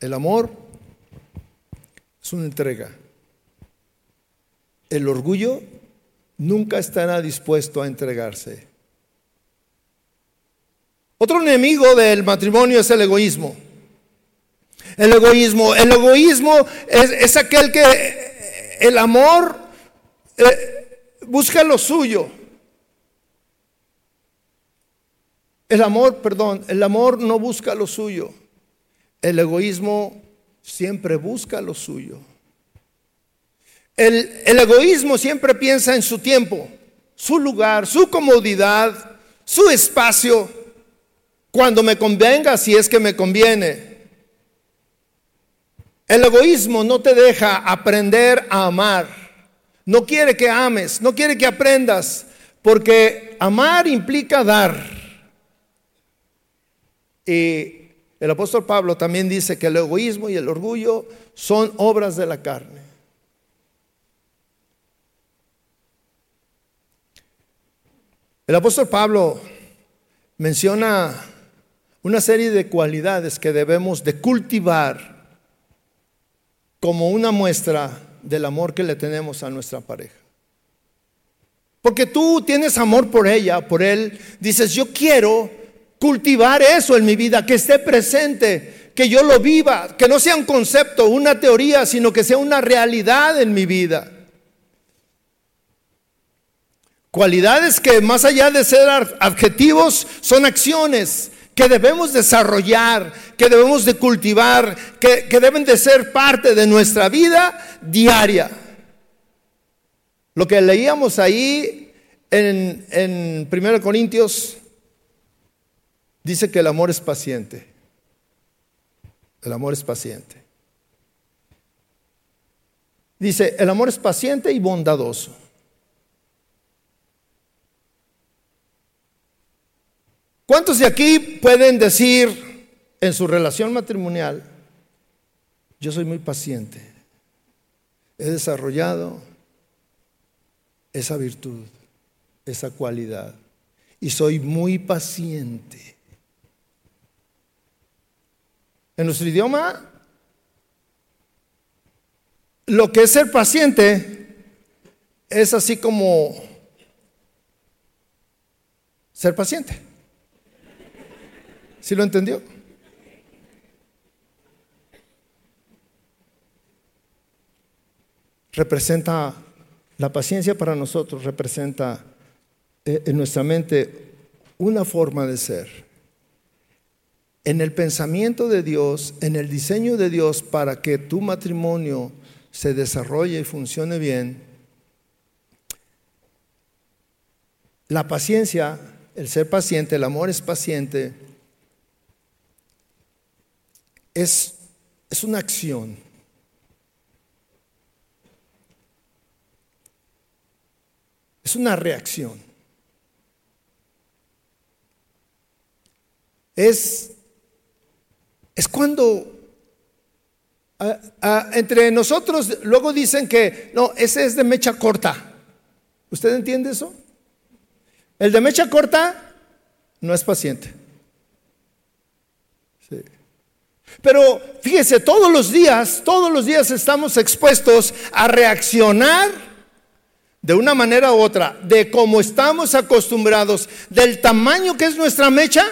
El amor es una entrega. El orgullo nunca estará dispuesto a entregarse. Otro enemigo del matrimonio es el egoísmo. El egoísmo, el egoísmo es, es aquel que el amor eh, busca lo suyo. El amor, perdón, el amor no busca lo suyo. El egoísmo siempre busca lo suyo. El, el, egoísmo siempre piensa en su tiempo, su lugar, su comodidad, su espacio, cuando me convenga, si es que me conviene. El egoísmo no te deja aprender a amar. No quiere que ames, no quiere que aprendas, porque amar implica dar. Y el apóstol Pablo también dice que el egoísmo y el orgullo son obras de la carne. El apóstol Pablo menciona una serie de cualidades que debemos de cultivar como una muestra del amor que le tenemos a nuestra pareja. Porque tú tienes amor por ella, por él, dices, yo quiero cultivar eso en mi vida, que esté presente, que yo lo viva, que no sea un concepto, una teoría, sino que sea una realidad en mi vida. Cualidades que más allá de ser adjetivos son acciones que debemos desarrollar, que debemos de cultivar, que, deben de ser parte de nuestra vida diaria. Lo que leíamos ahí en, en 1 Corintios dice que el amor es paciente. El amor es paciente. Dice, el amor es paciente y bondadoso. ¿Cuántos de aquí pueden decir en su relación matrimonial, yo soy muy paciente, he desarrollado esa virtud, esa cualidad, y soy muy paciente? En nuestro idioma, lo que es ser paciente es así como ser paciente. ¿Sí lo entendió? Representa, la paciencia para nosotros representa eh, en nuestra mente una forma de ser. En el pensamiento de Dios, en el diseño de Dios para que tu matrimonio se desarrolle y funcione bien, la paciencia, el ser paciente, el amor es paciente, es, es una acción. Es una reacción. Es, es cuando entre nosotros luego dicen que no, ese es de mecha corta. ¿Usted entiende eso? El de mecha corta no es paciente. Sí. Pero fíjese, todos los días, todos los días estamos expuestos a reaccionar de una manera u otra, de cómo estamos acostumbrados, del tamaño que es nuestra mecha,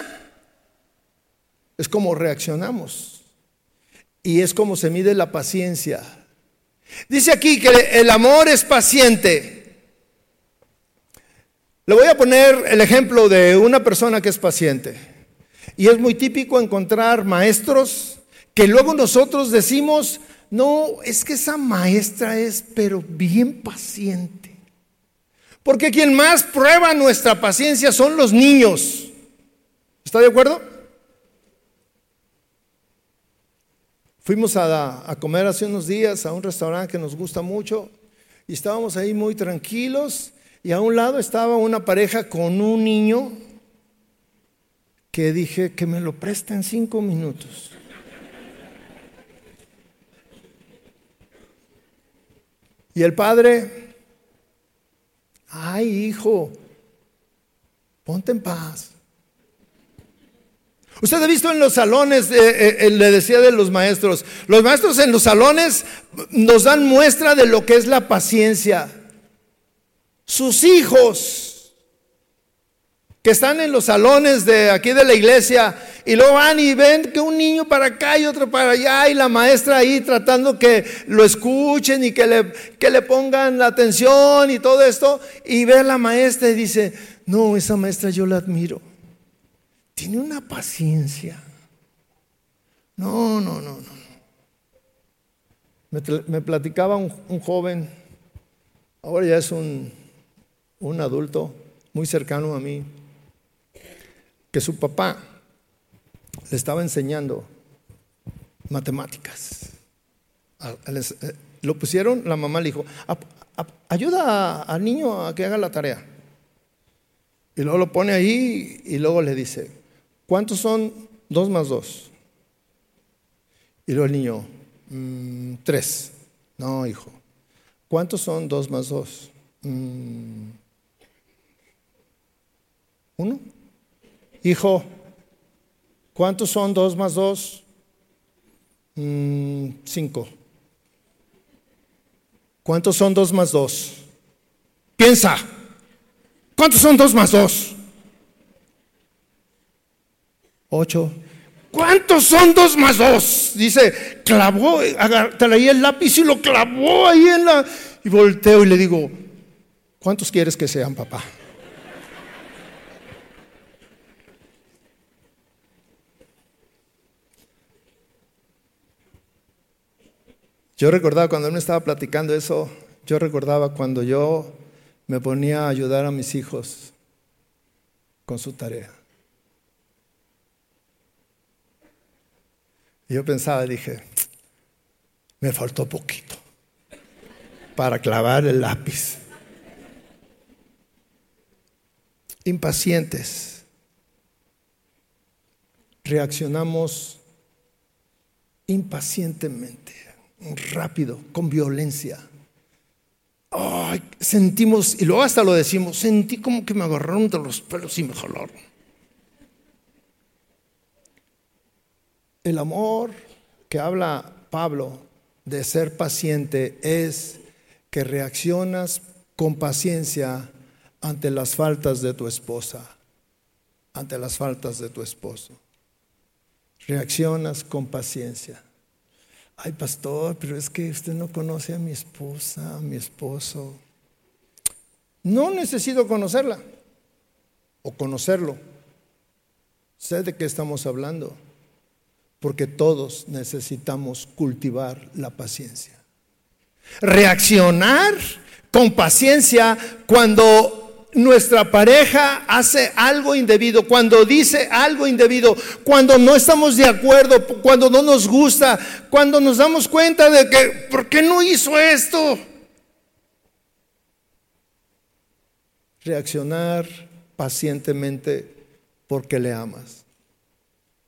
es como reaccionamos. Y es como se mide la paciencia. Dice aquí que el amor es paciente. Le voy a poner el ejemplo de una persona que es paciente. Y es muy típico encontrar maestros que luego nosotros decimos, no, es que esa maestra es pero bien paciente. Porque quien más prueba nuestra paciencia son los niños. ¿Está de acuerdo? Fuimos a, comer hace unos días a un restaurante que nos gusta mucho y estábamos ahí muy tranquilos y a un lado estaba una pareja con un niño que dije que me lo presten cinco minutos. Y el padre, ay hijo, ponte en paz. Usted ha visto en los salones, eh, eh, le decía de los maestros, los maestros en los salones nos dan muestra de lo que es la paciencia. Sus hijos que están en los salones de aquí de la iglesia y luego van y ven que un niño para acá y otro para allá y la maestra ahí tratando que lo escuchen y que le, que le pongan la atención y todo esto y ve a la maestra y dice, no, esa maestra yo la admiro. Tiene una paciencia. No, no, no, no. Me, platicaba un, un, joven, ahora ya es un, un adulto muy cercano a mí que su papá le estaba enseñando matemáticas. Eh, lo pusieron, la mamá le dijo, ayuda al niño a que haga la tarea. Y luego lo pone ahí y luego le dice, ¿cuántos son dos más dos? Y luego el niño, mm, tres. No, hijo. ¿Cuántos son dos más dos? Mm, ¿Uno? Hijo, ¿cuántos son dos más dos? Mm, cinco. ¿Cuántos son dos más dos? Piensa. ¿Cuántos son dos más dos? Ocho. ¿Cuántos son dos más dos? Dice, clavó, traía el lápiz y lo clavó ahí en la... Y volteo y le digo, ¿cuántos quieres que sean, papá? Yo recordaba cuando él me estaba platicando eso, yo recordaba cuando yo me ponía a ayudar a mis hijos con su tarea. Y yo pensaba, dije, me faltó poquito para clavar el lápiz. Impacientes. Reaccionamos impacientemente, rápido, con violencia sentimos, y luego hasta lo decimos, sentí como que me agarraron de los pelos y me jalaron. El amor que habla Pablo de ser paciente es que reaccionas con paciencia ante las faltas de tu esposa, ante las faltas de tu esposo. Reaccionas con paciencia. Ay, pastor, pero es que usted no conoce a mi esposa, a mi esposo. No necesito conocerla o conocerlo. Sé de qué estamos hablando, porque todos necesitamos cultivar la paciencia. Reaccionar con paciencia cuando nuestra pareja hace algo indebido, cuando dice algo indebido, cuando no estamos de acuerdo, cuando no nos gusta, cuando nos damos cuenta de que, ¿por qué no hizo esto? Reaccionar pacientemente porque le amas.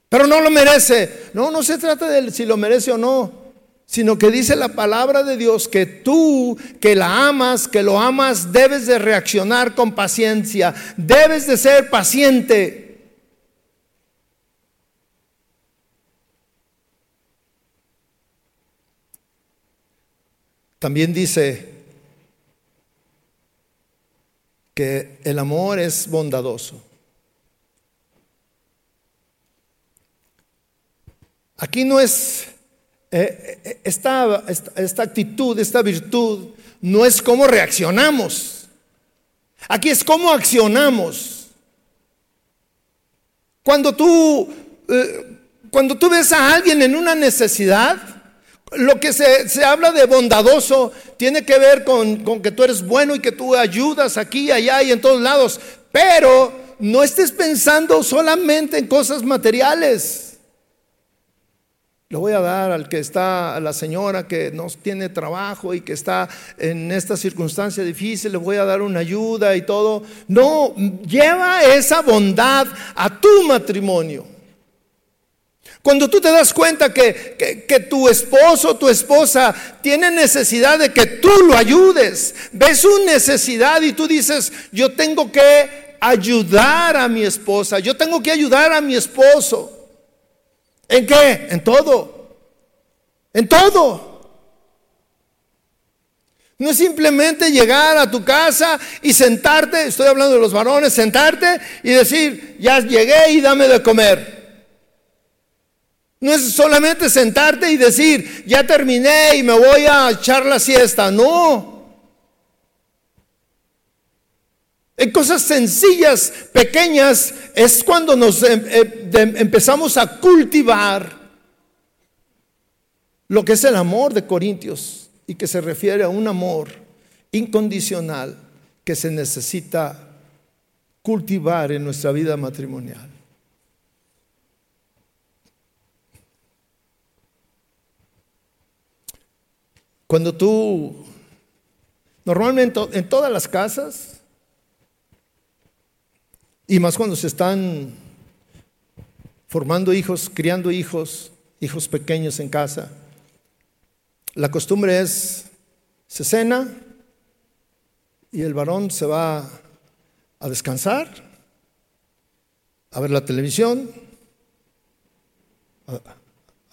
Pero no lo merece. No, no se trata de si lo merece o no sino que dice la palabra de Dios que tú que la amas, que lo amas, debes de reaccionar con paciencia, debes de ser paciente. También dice que el amor es bondadoso. Aquí no es eh, eh, esta, actitud, esta virtud, no es cómo reaccionamos. Aquí es cómo accionamos. Cuando tú, eh, cuando tú ves a alguien en una necesidad, lo que se, se, habla de bondadoso tiene que ver con, con, que tú eres bueno y que tú ayudas aquí, allá y en todos lados. Pero no estés pensando solamente en cosas materiales. Le voy a dar al que está, a la señora que no tiene trabajo y que está en esta circunstancia difícil, le voy a dar una ayuda y todo. No, lleva esa bondad a tu matrimonio. Cuando tú te das cuenta que, que, tu esposo o tu esposa tiene necesidad de que tú lo ayudes, ves su necesidad y tú dices, yo tengo que ayudar a mi esposa, yo tengo que ayudar a mi esposo. ¿En qué? En todo. En todo. No es simplemente llegar a tu casa y sentarte, estoy hablando de los varones, sentarte y decir, ya llegué y dame de comer. No es solamente sentarte y decir, ya terminé y me voy a echar la siesta. No. En cosas sencillas, pequeñas, es cuando nos em, em, empezamos a cultivar lo que es el amor de Corintios y que se refiere a un amor incondicional que se necesita cultivar en nuestra vida matrimonial. Cuando tú, normalmente en todas las casas, Y más cuando se están formando hijos, criando hijos, hijos pequeños en casa. La costumbre es, se cena y el varón se va a descansar, a ver la televisión, a,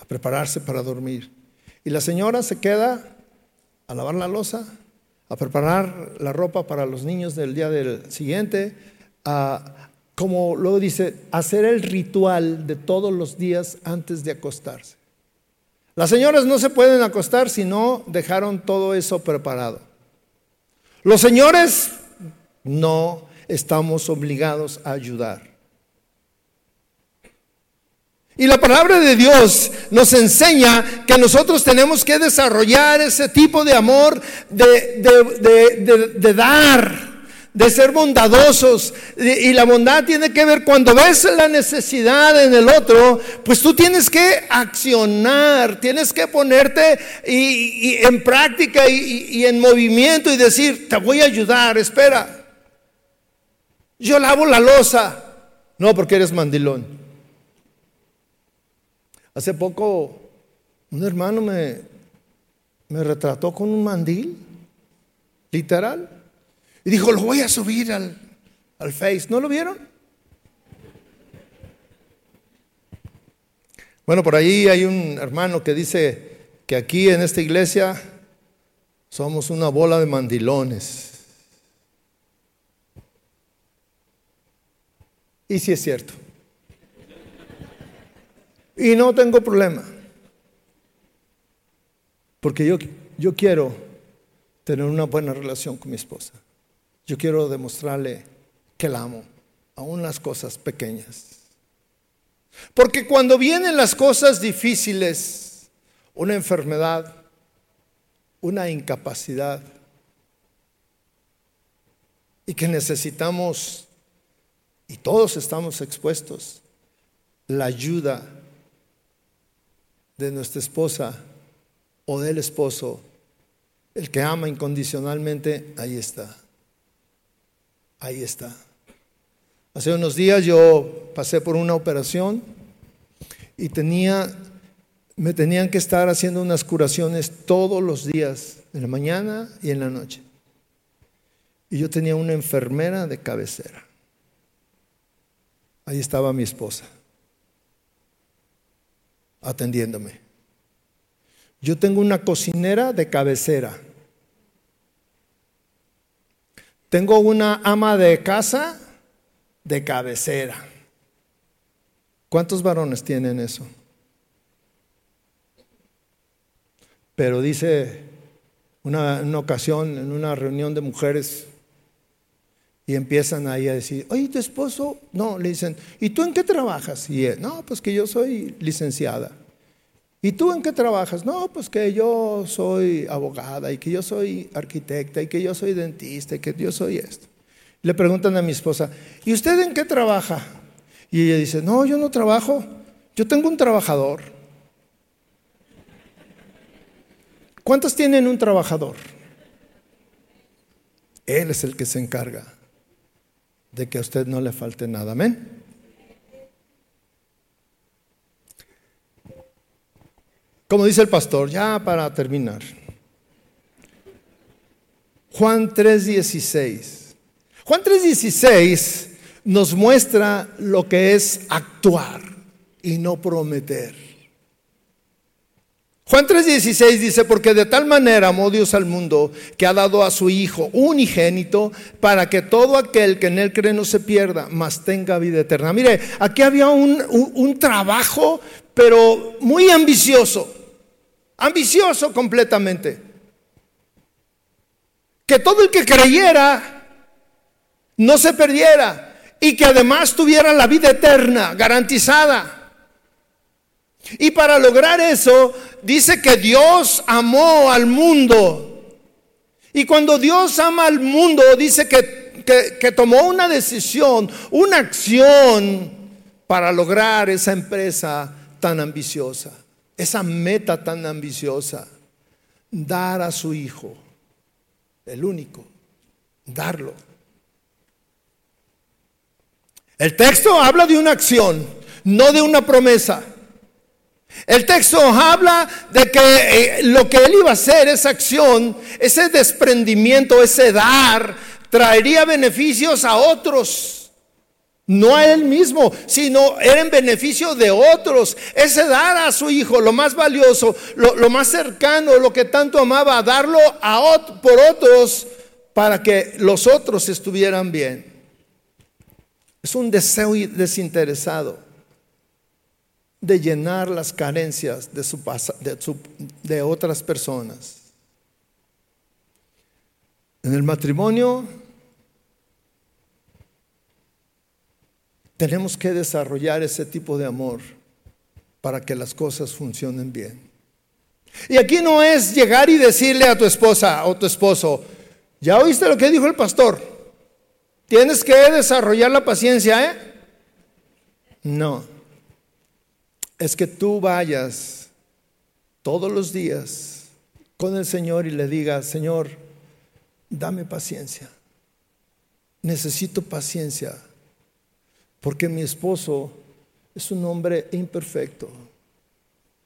prepararse para dormir. Y la señora se queda a lavar la losa, a preparar la ropa para los niños del día del siguiente, como luego dice, hacer el ritual de todos los días antes de acostarse. Las señoras no se pueden acostar si no dejaron todo eso preparado. Los señores no estamos obligados a ayudar. Y la palabra de Dios nos enseña que nosotros tenemos que desarrollar ese tipo de amor de, de dar de ser bondadosos. Y la bondad tiene que ver cuando ves la necesidad en el otro, pues tú tienes que accionar, tienes que ponerte y, en práctica y, en movimiento y decir, te voy a ayudar, espera. Yo lavo la losa. No, porque eres mandilón. Hace poco un hermano me, me retrató con un mandil, literal. Y dijo, lo voy a subir al, al Face. ¿No lo vieron? Bueno, por ahí hay un hermano que dice que aquí en esta iglesia somos una bola de mandilones. Y sí es cierto. Y no tengo problema. Porque yo, yo quiero tener una buena relación con mi esposa. Yo quiero demostrarle que la amo, aún las cosas pequeñas. Porque cuando vienen las cosas difíciles, una enfermedad, una incapacidad, y que necesitamos, y todos estamos expuestos, la ayuda de nuestra esposa o del esposo, el que ama incondicionalmente, ahí está. Ahí está. Hace unos días yo pasé por una operación y tenía, me tenían que estar haciendo unas curaciones todos los días, en la mañana y en la noche. Y yo tenía una enfermera de cabecera. Ahí estaba mi esposa, atendiéndome. Yo tengo una cocinera de cabecera. Tengo una ama de casa de cabecera. ¿Cuántos varones tienen eso? Pero dice una, ocasión en una reunión de mujeres y empiezan ahí a decir, oye, tu esposo, no, le dicen, ¿y tú en qué trabajas? Y él, no, pues que yo soy licenciada. ¿Y tú en qué trabajas? No, pues que yo soy abogada y que yo soy arquitecta y que yo soy dentista y que yo soy esto. Le preguntan a mi esposa, ¿y usted en qué trabaja? Y ella dice, no, yo no trabajo, yo tengo un trabajador. ¿Cuántos tienen un trabajador? Él es el que se encarga de que a usted no le falte nada. Amén. Como dice el pastor, ya para terminar. Juan 3:16. Juan 3:16 nos muestra lo que es actuar y no prometer. Juan 3:16 dice, porque de tal manera amó Dios al mundo que ha dado a su Hijo unigénito para que todo aquel que en él cree no se pierda, mas tenga vida eterna. Mire, aquí había un, un trabajo, pero muy ambicioso ambicioso completamente. Que todo el que creyera no se perdiera y que además tuviera la vida eterna garantizada. Y para lograr eso, dice que Dios amó al mundo. Y cuando Dios ama al mundo, dice que, que, tomó una decisión, una acción para lograr esa empresa tan ambiciosa esa meta tan ambiciosa, dar a su hijo, el único, darlo. El texto habla de una acción, no de una promesa. El texto habla de que eh, lo que él iba a hacer, esa acción, ese desprendimiento, ese dar, traería beneficios a otros. No a él mismo, sino era en beneficio de otros. Ese dar a su hijo, lo más valioso, lo, más cercano, lo que tanto amaba, darlo a por otros para que los otros estuvieran bien. Es un deseo desinteresado de llenar las carencias de, su, de, de otras personas. En el matrimonio tenemos que desarrollar ese tipo de amor para que las cosas funcionen bien. Y aquí no es llegar y decirle a tu esposa o tu esposo, ya oíste lo que dijo el pastor, tienes que desarrollar la paciencia, ¿eh? No es que tú vayas todos los días con el Señor y le digas, Señor, dame paciencia. Necesito paciencia porque mi esposo es un hombre imperfecto,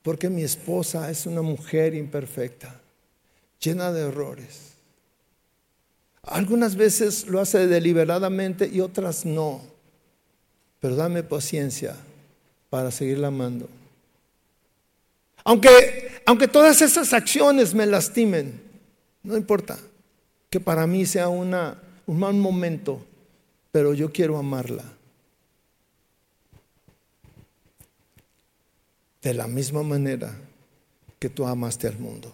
porque mi esposa es una mujer imperfecta, llena de errores. Algunas veces lo hace deliberadamente y otras no, pero dame paciencia para seguirla amando. Aunque, aunque todas esas acciones me lastimen, no importa que para mí sea una, un mal momento, pero yo quiero amarla. De la misma manera que tú amaste al mundo.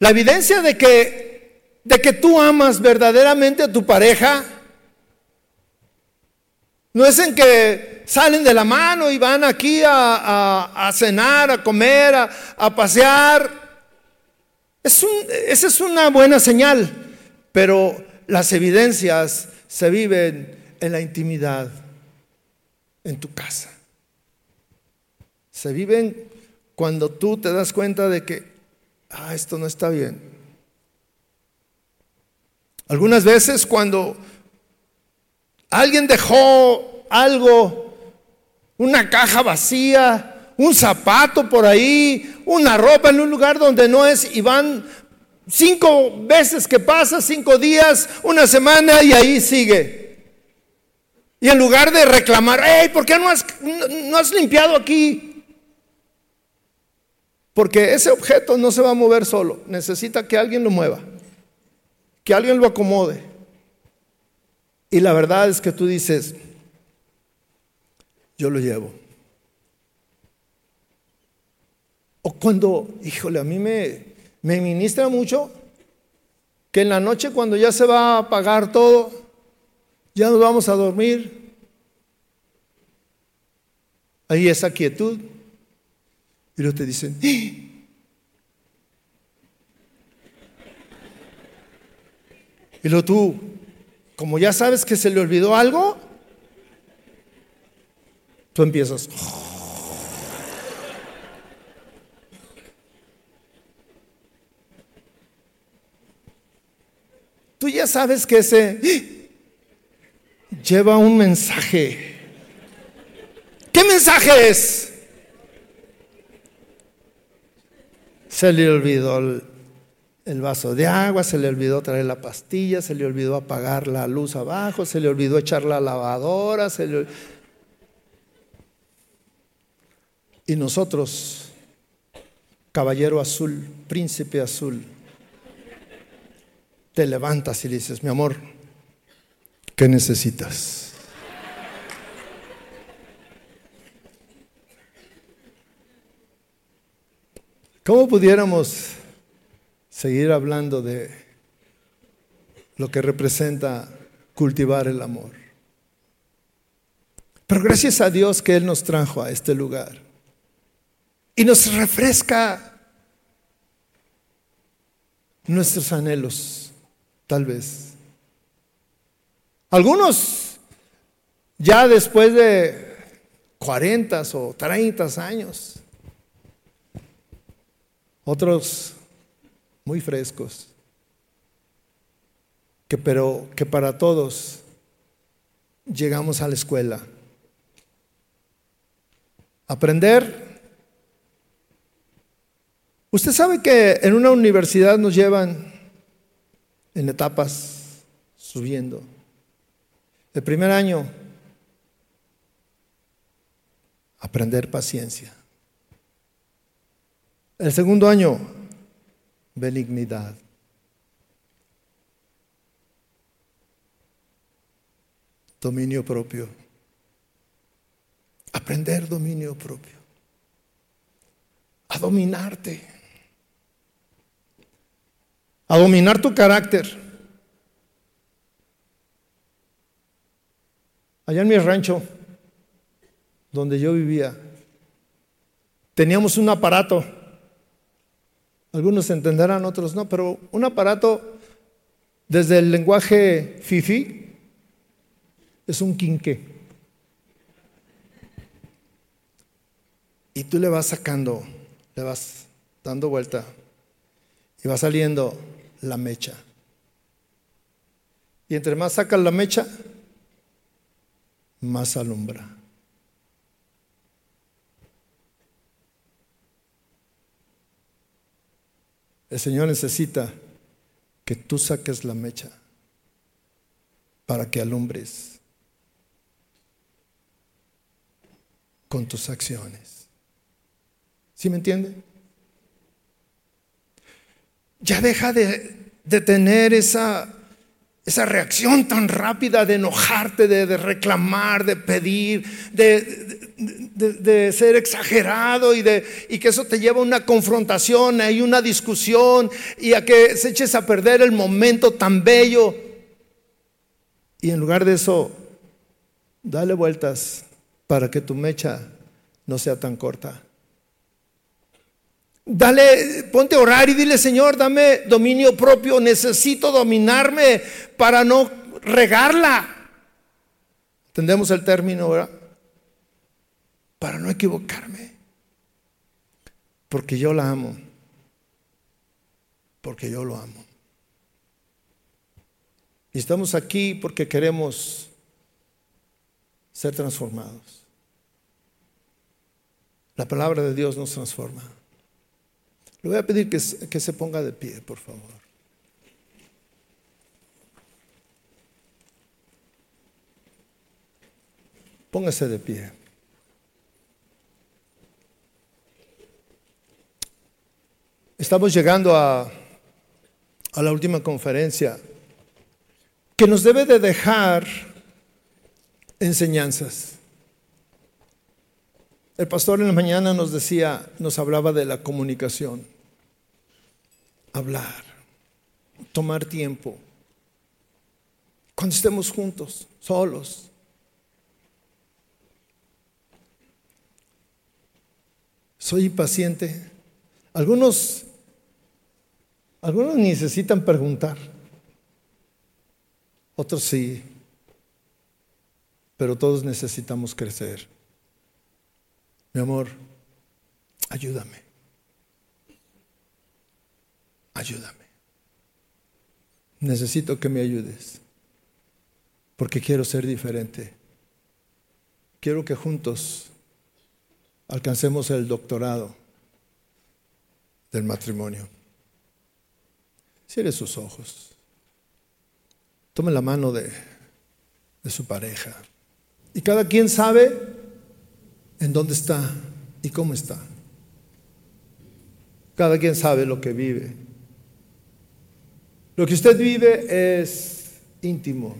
La evidencia de que, de que tú amas verdaderamente a tu pareja no es en que salen de la mano y van aquí a, cenar, a comer, a, pasear. Es esa es una buena señal, pero las evidencias se viven en la intimidad, en tu casa. Se viven cuando tú te das cuenta de que, ah, esto no está bien. Algunas veces cuando Alguien dejó algo, una caja vacía, un zapato por ahí, una ropa en un lugar donde no es y van cinco veces que pasa, cinco días, una semana y ahí sigue. Y en lugar de reclamar, hey, ¿por qué no has, no has limpiado aquí? Porque ese objeto no se va a mover solo, necesita que alguien lo mueva, que alguien lo acomode. Y la verdad es que tú dices, yo lo llevo. O cuando, híjole, a mí me, me ministra mucho que en la noche cuando ya se va a apagar todo, ya nos vamos a dormir, hay esa quietud. Y luego te dicen, ¡Ah! y luego tú, como ya sabes que se le olvidó algo, tú empiezas. Tú ya sabes que ese lleva un mensaje. ¿Qué mensaje es? Se le olvidó el, vaso de agua, se le olvidó traer la pastilla, se le olvidó apagar la luz abajo, se le olvidó echar la lavadora, se Y nosotros, caballero azul, príncipe azul, te levantas y dices, mi amor, ¿qué necesitas? ¿Cómo pudiéramos seguir hablando de lo que representa cultivar el amor. Pero gracias a Dios que Él nos trajo a este lugar y nos refresca nuestros anhelos, tal vez. Algunos ya después de 40 o 30 años, otros muy frescos, que, pero, que para todos llegamos a la escuela. Aprender. Usted sabe que en una universidad nos llevan en etapas subiendo. El primer año, aprender paciencia. El segundo año, benignidad. Dominio propio. Aprender dominio propio. A dominarte. A dominar tu carácter. Allá en mi rancho, donde yo vivía, teníamos un aparato. Algunos entenderán, otros no, pero un aparato desde el lenguaje fifi es un quinque. Y tú le vas sacando, le vas dando vuelta y va saliendo la mecha. Y entre más sacas la mecha, más alumbra. El Señor necesita que tú saques la mecha para que alumbres con tus acciones. ¿Sí me entiende? Ya deja de, de tener esa esa reacción tan rápida de enojarte, de, reclamar, de pedir, de, ser exagerado y, de, y que eso te lleva a una confrontación y una discusión y a que se eches a perder el momento tan bello. Y en lugar de eso, dale vueltas para que tu mecha no sea tan corta. Dale, ponte a orar y dile, Señor, dame dominio propio, necesito dominarme para no regarla. ¿Entendemos el término, verdad? Para no equivocarme. Porque yo la amo. Porque yo lo amo. Y estamos aquí porque queremos ser transformados. La palabra de Dios nos transforma. Le voy a pedir que, se ponga de pie, por favor. Póngase de pie. Estamos llegando a, a, la última conferencia que nos debe de dejar enseñanzas. El pastor en la mañana nos decía, nos hablaba de la comunicación hablar, tomar tiempo. Cuando estemos juntos, solos. Soy impaciente. Algunos, algunos necesitan preguntar. Otros sí. Pero todos necesitamos crecer. Mi amor, ayúdame ayúdame. Necesito que me ayudes, porque quiero ser diferente. Quiero que juntos alcancemos el doctorado del matrimonio. Cierre sus ojos. Tome la mano de, de su pareja. Y cada quien sabe en dónde está y cómo está. Cada quien sabe lo que vive. Lo que usted vive es íntimo,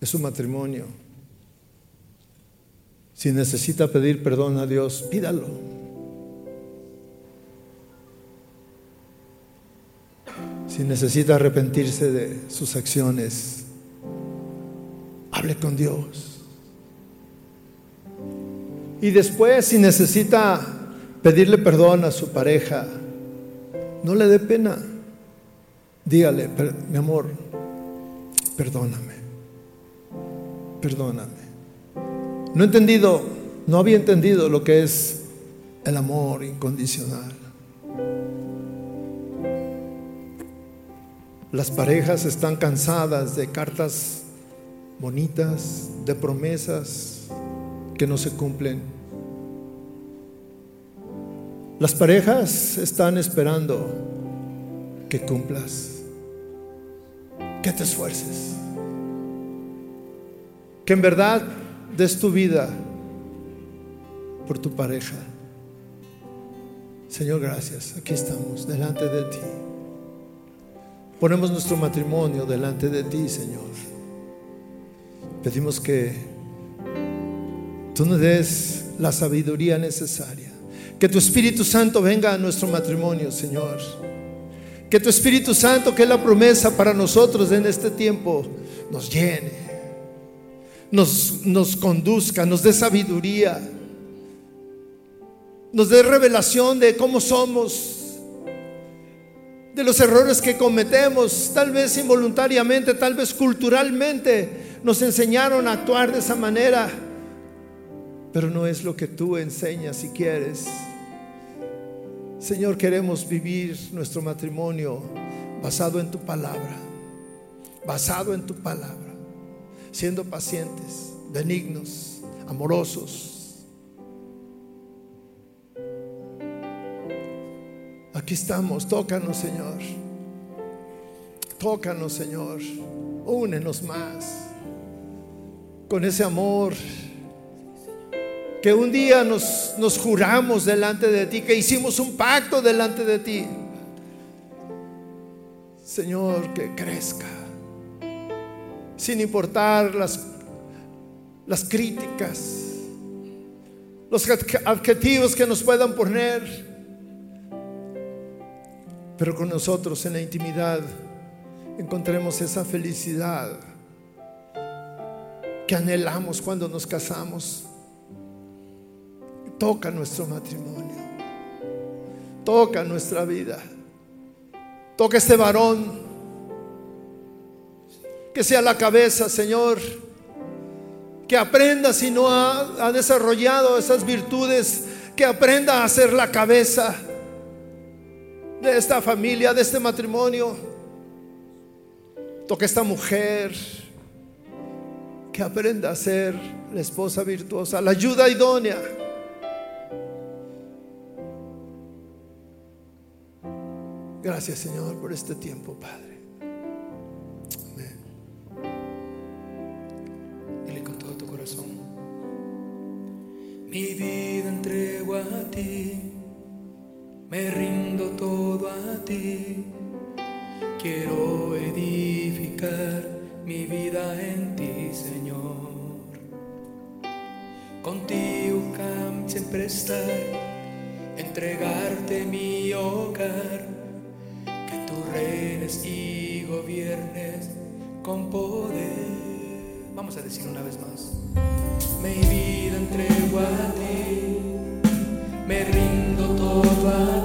es su matrimonio. Si necesita pedir perdón a Dios, pídalo. Si necesita arrepentirse de sus acciones, hable con Dios. Y después, si necesita pedirle perdón a su pareja, no le dé pena. Dígale, mi amor, perdóname, perdóname. No he entendido, no había entendido lo que es el amor incondicional. Las parejas están cansadas de cartas bonitas, de promesas que no se cumplen. Las parejas están esperando que cumplas, que te esfuerces, que en verdad des tu vida por tu pareja. Señor, gracias. Aquí estamos, delante de ti. Ponemos nuestro matrimonio delante de ti, Señor. Pedimos que tú nos des la sabiduría necesaria. Que tu Espíritu Santo venga a nuestro matrimonio, Señor. Que tu Espíritu Santo, que es la promesa para nosotros en este tiempo, nos llene, nos, nos conduzca, nos dé sabiduría nos dé revelación de cómo somos, de los errores que cometemos, tal vez involuntariamente, tal vez culturalmente nos enseñaron a actuar de esa manera, pero no es lo que tú enseñas y quieres. Señor, queremos vivir nuestro matrimonio basado en tu palabra, basado en tu palabra, siendo pacientes, benignos, amorosos Aquí estamos, tócanos Señor. Tócanos Señor. Únenos más con ese amor que un día nos, nos juramos delante de ti, que hicimos un pacto delante de ti. Señor, que crezca, sin importar las, las críticas, los adjetivos que nos puedan poner pero con nosotros en la intimidad encontremos esa felicidad que anhelamos cuando nos casamos. Toca nuestro matrimonio, toca nuestra vida, toca este varón, que sea la cabeza, Señor, que aprenda si no ha, desarrollado esas virtudes, que aprenda a ser la cabeza de esta familia, de este matrimonio. Toca esta mujer que aprenda a ser la esposa virtuosa, la ayuda idónea. Gracias Señor por este tiempo, Padre. Amén. Dile con todo tu corazón. Mi vida entrego a ti me rindo todo a ti. Quiero edificar mi vida en ti, Señor. Contigo siempre estar, entregarte mi hogar, y gobiernes con poder. Vamos a decir una vez más. Mi vida entrego a ti me rindo todo a ti.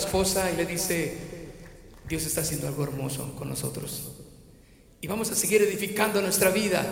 Su esposa y le dice, Dios está haciendo algo hermoso con nosotros? Y vamos a seguir edificando nuestra vida